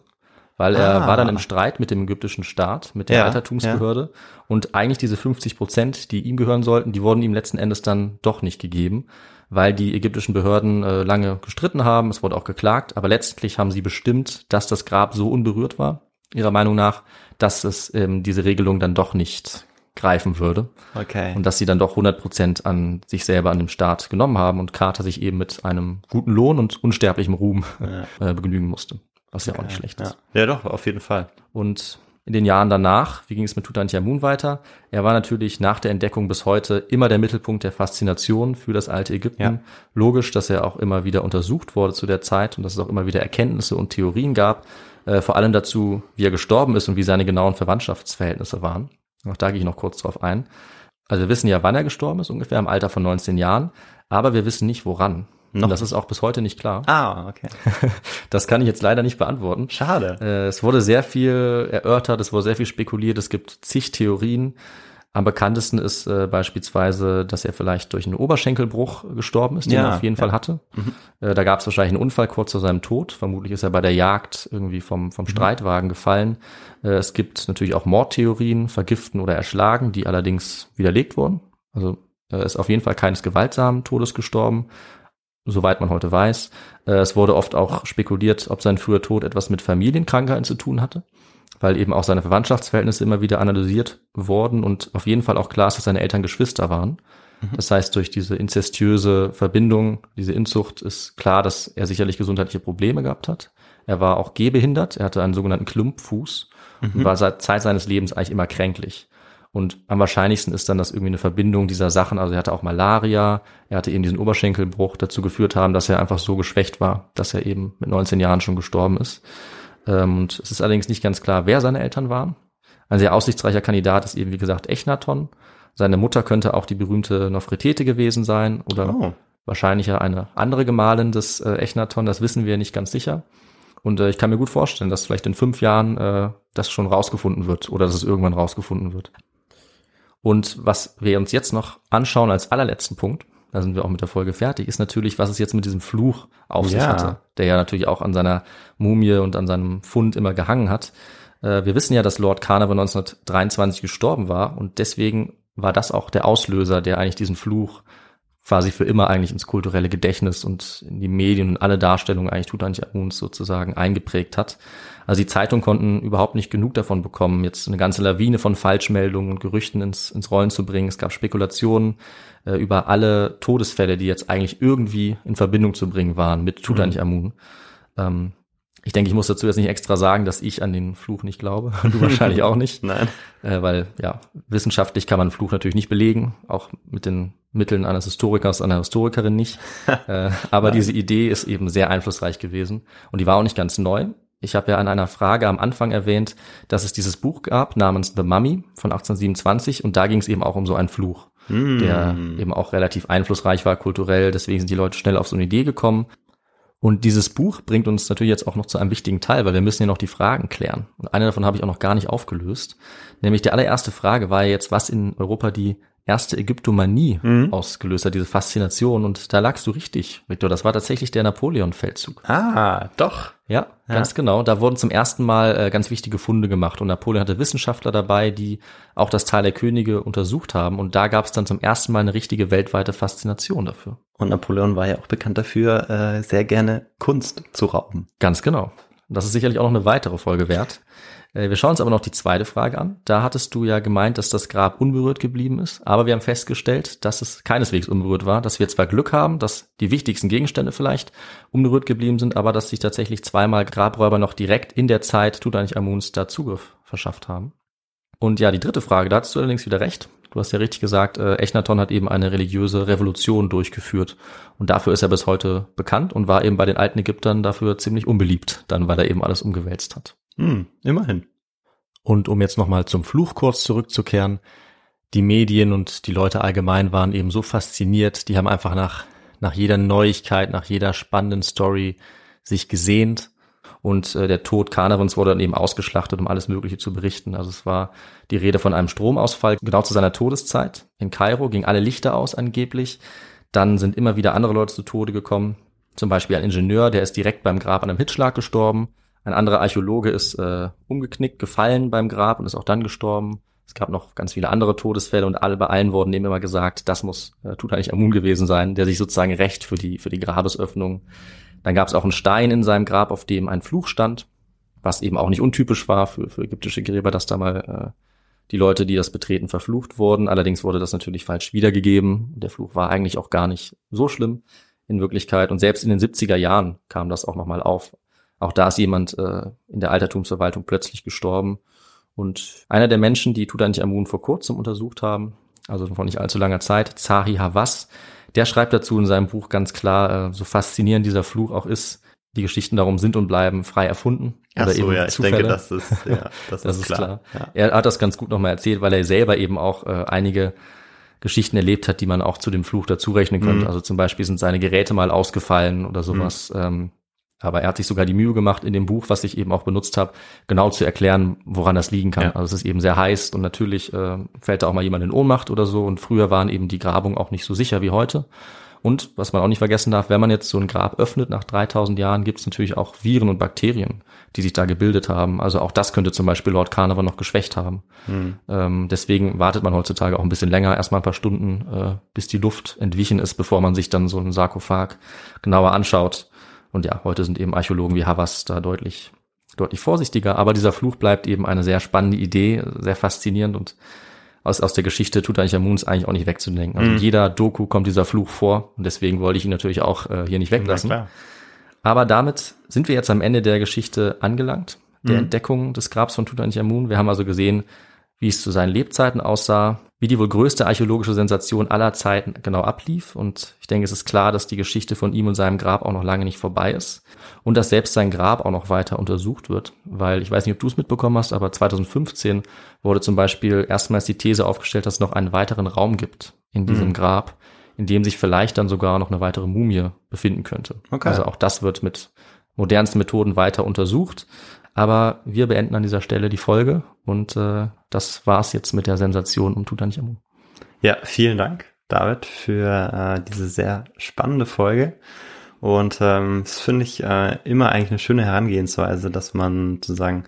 Weil er Ah. war dann im Streit mit dem ägyptischen Staat, mit der Ja, Altertumsbehörde. Und eigentlich diese 50 Prozent, die ihm gehören sollten, die wurden ihm letzten Endes dann doch nicht gegeben, weil die ägyptischen Behörden äh, lange gestritten haben. Es wurde auch geklagt, aber letztlich haben sie bestimmt, dass das Grab so unberührt war, ihrer Meinung nach, dass es ähm, diese Regelung dann doch nicht greifen würde Okay. und dass sie dann doch 100 Prozent an sich selber, an dem Staat genommen haben und Carter sich eben mit einem guten Lohn und unsterblichem Ruhm äh, begnügen musste, was ja auch nicht schlecht ist. ja. ja, doch, auf jeden Fall. Und in den Jahren danach, wie ging es mit Tutanchamun weiter? Er war natürlich nach der Entdeckung bis heute immer der Mittelpunkt der Faszination für das alte Ägypten. Ja. Logisch, dass er auch immer wieder untersucht wurde zu der Zeit und dass es auch immer wieder Erkenntnisse und Theorien gab, äh, vor allem dazu, wie er gestorben ist und wie seine genauen Verwandtschaftsverhältnisse waren. Auch da gehe ich noch kurz drauf ein. Also wir wissen ja, wann er gestorben ist, ungefähr im Alter von 19 Jahren, aber wir wissen nicht, woran. Noch Und das ist auch bis heute nicht klar. Ah, okay. Das kann ich jetzt leider nicht beantworten. Schade. Äh, Es wurde sehr viel erörtert, es wurde sehr viel spekuliert, es gibt zig Theorien. Am bekanntesten ist äh, beispielsweise, dass er vielleicht durch einen Oberschenkelbruch gestorben ist, den Ja, er auf jeden ja. Fall hatte. Äh, da gab es wahrscheinlich einen Unfall kurz vor seinem Tod. Vermutlich ist er bei der Jagd irgendwie vom, vom Streitwagen gefallen. Äh, es gibt natürlich auch Mordtheorien, vergiften oder erschlagen, die allerdings widerlegt wurden. Also er ist auf jeden Fall keines gewaltsamen Todes gestorben, soweit man heute weiß. Äh, es wurde oft auch spekuliert, ob sein früher Tod etwas mit Familienkrankheiten zu tun hatte, weil eben auch seine Verwandtschaftsverhältnisse immer wieder analysiert wurden und auf jeden Fall auch klar ist, dass seine Eltern Geschwister waren. Das heißt, durch diese inzestiöse Verbindung, diese Inzucht ist klar, dass er sicherlich gesundheitliche Probleme gehabt hat. Er war auch gehbehindert, er hatte einen sogenannten Klumpfuß und war seit Zeit seines Lebens eigentlich immer kränklich. Und am wahrscheinlichsten ist dann, dass irgendwie eine Verbindung dieser Sachen, also er hatte auch Malaria, er hatte eben diesen Oberschenkelbruch, dazu geführt haben, dass er einfach so geschwächt war, dass er eben mit 19 Jahren schon gestorben ist. Ähm, Und es ist allerdings nicht ganz klar, wer seine Eltern waren. Ein sehr aussichtsreicher Kandidat ist eben, wie gesagt, Echnaton. Seine Mutter könnte auch die berühmte Nofretete gewesen sein oder Oh. wahrscheinlich ja eine andere Gemahlin des äh, Echnaton, das wissen wir nicht ganz sicher. Und äh, ich kann mir gut vorstellen, dass vielleicht in fünf Jahren äh, das schon rausgefunden wird oder dass es irgendwann rausgefunden wird. Und was wir uns jetzt noch anschauen als allerletzten Punkt, da sind wir auch mit der Folge fertig, ist natürlich, was es jetzt mit diesem Fluch auf sich Ja. hatte, der ja natürlich auch an seiner Mumie und an seinem Fund immer gehangen hat. Äh, wir wissen ja, dass Lord Carnarvon 1923 gestorben war und deswegen war das auch der Auslöser, der eigentlich diesen Fluch quasi für immer eigentlich ins kulturelle Gedächtnis und in die Medien und alle Darstellungen eigentlich Tutanchamuns sozusagen eingeprägt hat. Also die Zeitungen konnten überhaupt nicht genug davon bekommen, jetzt eine ganze Lawine von Falschmeldungen und Gerüchten ins, ins Rollen zu bringen. Es gab Spekulationen äh, über alle Todesfälle, die jetzt eigentlich irgendwie in Verbindung zu bringen waren mit Tutanchamun. Ähm, ich denke, ich muss dazu jetzt nicht extra sagen, dass ich an den Fluch nicht glaube. Du wahrscheinlich auch nicht Nein. äh, weil ja, wissenschaftlich kann man Fluch natürlich nicht belegen, auch mit den Mitteln eines Historikers, einer Historikerin nicht. äh, aber diese Idee ist eben sehr einflussreich gewesen und die war auch nicht ganz neu. Ich habe ja an einer Frage am Anfang erwähnt, dass es dieses Buch gab namens The Mummy von 1827 und da ging es eben auch um so einen Fluch, der eben auch relativ einflussreich war kulturell. Deswegen sind die Leute schnell auf so eine Idee gekommen. Und dieses Buch bringt uns natürlich jetzt auch noch zu einem wichtigen Teil, weil wir müssen ja noch die Fragen klären. Und eine davon habe ich auch noch gar nicht aufgelöst. Nämlich die allererste Frage war ja jetzt, was in Europa die erste Ägyptomanie ausgelöst hat, diese Faszination. Und da lagst du richtig, Victor. Das war tatsächlich der Napoleon-Feldzug. Ah, doch. Ja, ganz genau. Da wurden zum ersten Mal äh, ganz wichtige Funde gemacht und Napoleon hatte Wissenschaftler dabei, die auch das Tal der Könige untersucht haben und da gab es dann zum ersten Mal eine richtige weltweite Faszination dafür. Und Napoleon war ja auch bekannt dafür, äh, sehr gerne Kunst zu rauben. Ganz genau. Das ist sicherlich auch noch eine weitere Folge wert. Äh, wir schauen uns aber noch die zweite Frage an. Da hattest du ja gemeint, dass das Grab unberührt geblieben ist, aber wir haben festgestellt, dass es keineswegs unberührt war, dass wir zwar Glück haben, dass die wichtigsten Gegenstände vielleicht unberührt geblieben sind, aber dass sich tatsächlich zweimal Grabräuber noch direkt in der Zeit Tutanchamuns da Zugriff verschafft haben. Und ja, die dritte Frage, da hast du allerdings wieder recht. Du hast ja richtig gesagt, äh, Echnaton hat eben eine religiöse Revolution durchgeführt. Und dafür ist er bis heute bekannt und war eben bei den alten Ägyptern dafür ziemlich unbeliebt, dann weil er eben alles umgewälzt hat. Hm, immerhin. Und um jetzt nochmal zum Fluch kurz zurückzukehren, die Medien und die Leute allgemein waren eben so fasziniert, die haben einfach nach, nach jeder Neuigkeit, nach jeder spannenden Story sich gesehnt. Und äh, der Tod Kanarins wurde dann eben ausgeschlachtet, um alles Mögliche zu berichten. Also es war die Rede von einem Stromausfall genau zu seiner Todeszeit. In Kairo gingen alle Lichter aus angeblich. Dann sind immer wieder andere Leute zu Tode gekommen. Zum Beispiel ein Ingenieur, der ist direkt beim Grab an einem Hitzschlag gestorben. Ein anderer Archäologe ist äh, umgeknickt, gefallen beim Grab und ist auch dann gestorben. Es gab noch ganz viele andere Todesfälle und alle bei allen wurden eben immer gesagt, das muss äh, Tutanchamun gewesen sein, der sich sozusagen recht für die für die Grabesöffnung. Dann gab es auch einen Stein in seinem Grab, auf dem ein Fluch stand, was eben auch nicht untypisch war für, für ägyptische Gräber, dass da mal äh, die Leute, die das betreten, verflucht wurden. Allerdings wurde das natürlich falsch wiedergegeben. Der Fluch war eigentlich auch gar nicht so schlimm in Wirklichkeit. Und selbst in den 70er Jahren kam das auch nochmal auf. Auch da ist jemand äh, in der Altertumsverwaltung plötzlich gestorben. Und einer der Menschen, die Tutanchamun vor kurzem untersucht haben, also vor nicht allzu langer Zeit, Zahi Hawass, der schreibt dazu in seinem Buch ganz klar, äh, so faszinierend dieser Fluch auch ist, die Geschichten darum sind und bleiben frei erfunden. Ach so, ja, ich Zufälle. denke, das ist, ja, das, das ist klar. klar. Ja. Er hat das ganz gut nochmal erzählt, weil er selber eben auch äh, einige Geschichten erlebt hat, die man auch zu dem Fluch dazu rechnen könnte. Mhm. Also zum Beispiel sind seine Geräte mal ausgefallen oder sowas. Mhm. Ähm, aber er hat sich sogar die Mühe gemacht, in dem Buch, was ich eben auch benutzt habe, genau zu erklären, woran das liegen kann. Ja. Also es ist eben sehr heiß und natürlich äh, fällt da auch mal jemand in Ohnmacht oder so. Und früher waren eben die Grabungen auch nicht so sicher wie heute. Und was man auch nicht vergessen darf, wenn man jetzt so ein Grab öffnet nach 3000 Jahren, gibt es natürlich auch Viren und Bakterien, die sich da gebildet haben. Also auch das könnte zum Beispiel Lord Carnarvon noch geschwächt haben. Hm. Ähm, deswegen wartet man heutzutage auch ein bisschen länger, erstmal ein paar Stunden, äh, bis die Luft entwichen ist, bevor man sich dann so einen Sarkophag genauer anschaut. Und ja, heute sind eben Archäologen wie Havas da deutlich, deutlich vorsichtiger. Aber dieser Fluch bleibt eben eine sehr spannende Idee, sehr faszinierend und aus, aus der Geschichte tut eigentlich Moons eigentlich auch nicht wegzudenken. Also mhm. jeder Doku kommt dieser Fluch vor und deswegen wollte ich ihn natürlich auch äh, hier nicht weglassen. Aber damit sind wir jetzt am Ende der Geschichte angelangt, der mhm. Entdeckung des Grabs von Tutanchamun. Wir haben also gesehen, wie es zu seinen Lebzeiten aussah, wie die wohl größte archäologische Sensation aller Zeiten genau ablief. Und ich denke, es ist klar, dass die Geschichte von ihm und seinem Grab auch noch lange nicht vorbei ist. Und dass selbst sein Grab auch noch weiter untersucht wird. Weil ich weiß nicht, ob du es mitbekommen hast, aber 2015 wurde zum Beispiel erstmals die These aufgestellt, dass es noch einen weiteren Raum gibt in diesem mhm. Grab, in dem sich vielleicht dann sogar noch eine weitere Mumie befinden könnte. Okay. Also auch das wird mit modernsten Methoden weiter untersucht. Aber wir beenden an dieser Stelle die Folge und äh, das war's jetzt mit der Sensation um Tutanchamun. Ja, vielen Dank, David, für äh, diese sehr spannende Folge. Und ähm, das finde ich äh, immer eigentlich eine schöne Herangehensweise, dass man sozusagen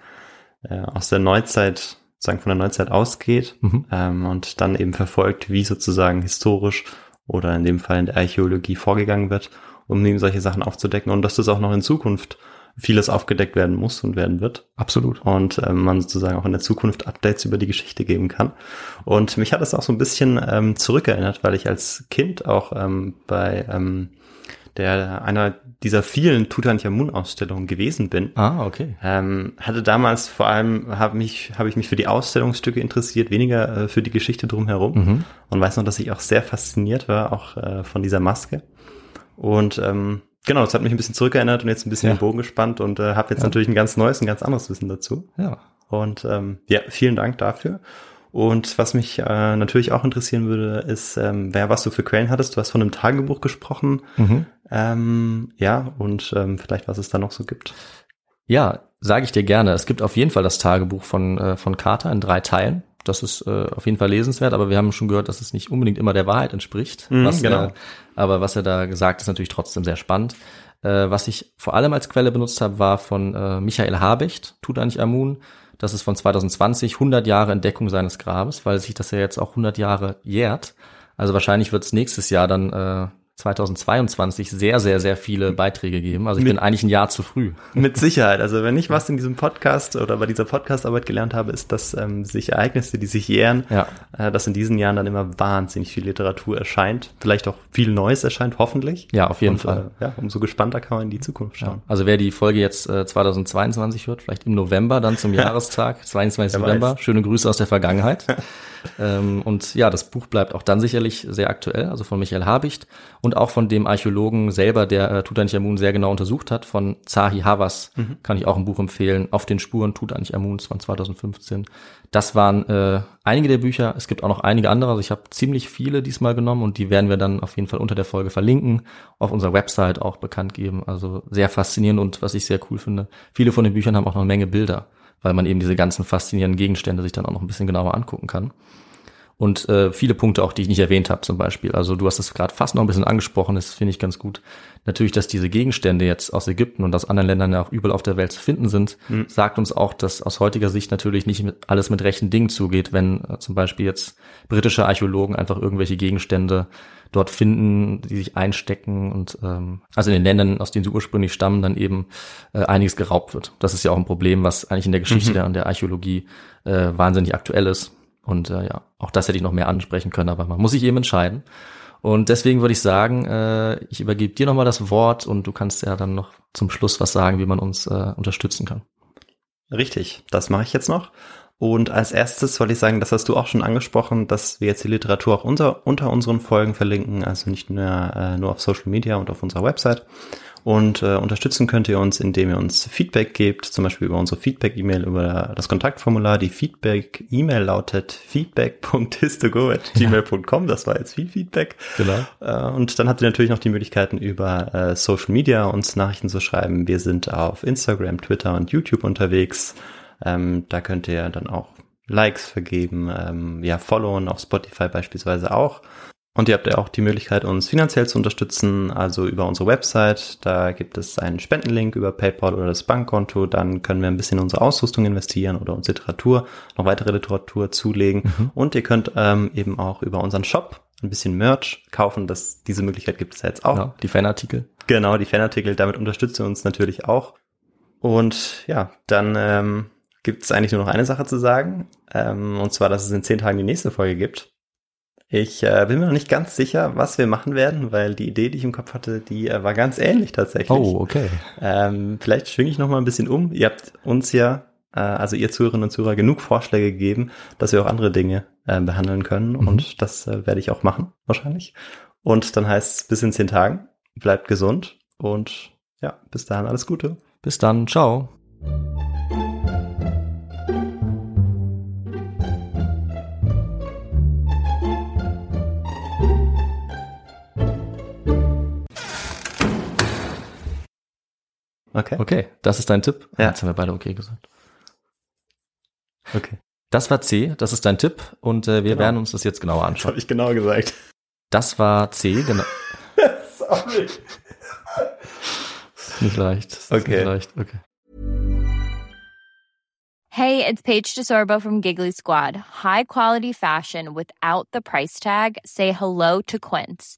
äh, aus der Neuzeit, sozusagen von der Neuzeit ausgeht mhm. ähm, und dann eben verfolgt, wie sozusagen historisch oder in dem Fall in der Archäologie vorgegangen wird, um eben solche Sachen aufzudecken und dass das auch noch in Zukunft vieles aufgedeckt werden muss und werden wird. Absolut. Und ähm, man sozusagen auch in der Zukunft Updates über die Geschichte geben kann. Und mich hat es auch so ein bisschen ähm, zurückerinnert, weil ich als Kind auch ähm, bei ähm, der einer dieser vielen Tutanchamun-Ausstellungen gewesen bin. Ah, okay. Ähm, hatte damals vor allem habe mich habe ich mich für die Ausstellungsstücke interessiert, weniger äh, für die Geschichte drumherum mhm. und weiß noch, dass ich auch sehr fasziniert war, auch äh, von dieser Maske. Und ähm, Genau, das hat mich ein bisschen zurückerinnert und jetzt ein bisschen ja. den Bogen gespannt und äh, habe jetzt ja. natürlich ein ganz neues, ein ganz anderes Wissen dazu. Ja. Und ähm, ja, vielen Dank dafür. Und was mich äh, natürlich auch interessieren würde, ist, ähm, wer was du für Quellen hattest. Du hast von einem Tagebuch gesprochen. Mhm. Ähm, ja, und ähm, vielleicht was es da noch so gibt. Ja, sage ich dir gerne. Es gibt auf jeden Fall das Tagebuch von, äh, von Carter in drei Teilen. Das ist äh, auf jeden Fall lesenswert, aber wir haben schon gehört, dass es nicht unbedingt immer der Wahrheit entspricht. Mhm, was, genau. äh, aber was er da gesagt ist natürlich trotzdem sehr spannend. Äh, was ich vor allem als Quelle benutzt habe, war von äh, Michael Habicht, Tutanchamun. Das ist von 2020, 100 Jahre Entdeckung seines Grabes, weil sich das ja jetzt auch 100 Jahre jährt. Also wahrscheinlich wird es nächstes Jahr dann äh, 2022 sehr, sehr, sehr viele Beiträge geben. Also ich Mit- bin eigentlich ein Jahr zu früh. Mit Sicherheit. Also wenn ich was in diesem Podcast oder bei dieser Podcastarbeit gelernt habe, ist, dass ähm, sich Ereignisse, die sich jähren, Ja. äh, dass in diesen Jahren dann immer wahnsinnig viel Literatur erscheint. Vielleicht auch viel Neues erscheint, hoffentlich. Ja, auf jeden Und, Fall. Äh, ja, umso gespannter kann man in die Zukunft schauen. Also wer die Folge jetzt äh, 2022 hört, vielleicht im November dann zum Jahrestag, 22. Wer November. Schöne Grüße aus der Vergangenheit. ähm, und ja, das Buch bleibt auch dann sicherlich sehr aktuell, also von Michael Habicht und auch von dem Archäologen selber, der äh, Tutanchamun sehr genau untersucht hat, von Zahi Hawass, kann ich auch ein Buch empfehlen, Auf den Spuren Tutanchamuns von 2015. Das waren äh, einige der Bücher. Es gibt auch noch einige andere. Also ich habe ziemlich viele diesmal genommen und die werden wir dann auf jeden Fall unter der Folge verlinken, auf unserer Website auch bekannt geben. Also sehr faszinierend und was ich sehr cool finde, viele von den Büchern haben auch noch eine Menge Bilder, weil man eben diese ganzen faszinierenden Gegenstände sich dann auch noch ein bisschen genauer angucken kann. Und äh, viele Punkte auch, die ich nicht erwähnt habe zum Beispiel. Also du hast es gerade fast noch ein bisschen angesprochen, das finde ich ganz gut. Natürlich, dass diese Gegenstände jetzt aus Ägypten und aus anderen Ländern ja auch überall auf der Welt zu finden sind, sagt uns auch, dass aus heutiger Sicht natürlich nicht mit, alles mit rechten Dingen zugeht, wenn äh, zum Beispiel jetzt britische Archäologen einfach irgendwelche Gegenstände dort finden, die sich einstecken und ähm, also in den Ländern, aus denen sie ursprünglich stammen, dann eben äh, einiges geraubt wird. Das ist ja auch ein Problem, was eigentlich in der Geschichte der, der Archäologie äh, wahnsinnig aktuell ist. Und äh, ja, auch das hätte ich noch mehr ansprechen können, aber man muss sich eben entscheiden. Und deswegen würde ich sagen, äh, ich übergebe dir nochmal das Wort und du kannst ja dann noch zum Schluss was sagen, wie man uns äh, unterstützen kann. Richtig, das mache ich jetzt noch. Und als erstes wollte ich sagen, das hast du auch schon angesprochen, dass wir jetzt die Literatur auch unter, unter unseren Folgen verlinken, also nicht nur, äh, nur auf Social Media und auf unserer Website. Und äh, unterstützen könnt ihr uns, indem ihr uns Feedback gebt, zum Beispiel über unsere Feedback-E-Mail, über das Kontaktformular. Die Feedback-E-Mail lautet feedback.histogo.gmail.com. Das war jetzt viel Feedback. Genau. Äh, Und dann habt ihr natürlich noch die Möglichkeiten über äh, Social Media uns Nachrichten zu schreiben. Wir sind auf Instagram, Twitter und YouTube unterwegs. Ähm, da könnt ihr dann auch Likes vergeben, ähm, ja, followen auf Spotify beispielsweise auch. Und ihr habt ja auch die Möglichkeit, uns finanziell zu unterstützen, also über unsere Website. Da gibt es einen Spendenlink über PayPal oder das Bankkonto. Dann können wir ein bisschen in unsere Ausrüstung investieren oder uns Literatur, noch weitere Literatur zulegen. Und ihr könnt ähm, eben auch über unseren Shop ein bisschen Merch kaufen. Das, diese Möglichkeit gibt es ja jetzt auch. Genau, die Fanartikel. Genau, die Fanartikel, damit unterstützt ihr uns natürlich auch. Und ja, dann ähm, gibt es eigentlich nur noch eine Sache zu sagen. Ähm, und zwar, dass es in zehn Tagen die nächste Folge gibt. Ich äh, bin mir noch nicht ganz sicher, was wir machen werden, weil die Idee, die ich im Kopf hatte, die äh, war ganz ähnlich tatsächlich. Oh, okay. Ähm, vielleicht schwinge ich noch mal ein bisschen um. Ihr habt uns ja, äh, also ihr Zuhörerinnen und Zuhörer, genug Vorschläge gegeben, dass wir auch andere Dinge äh, behandeln können. Und das äh, werde ich auch machen, wahrscheinlich. Und dann heißt es bis in zehn Tagen. Bleibt gesund und ja, bis dahin alles Gute. Bis dann. Ciao. Okay. Okay, das ist dein Tipp. Ja. Jetzt haben wir beide okay gesagt. Okay. Das war C, das ist dein Tipp und äh, wir Genau. werden uns das jetzt genauer Das anschauen. habe ich genau gesagt. Das war C, genau. Sorry. Nicht leicht. Ist Okay. Nicht leicht. Okay. Hey, it's Paige DeSorbo from Giggly Squad. High quality fashion without the price tag. Say hello to Quince.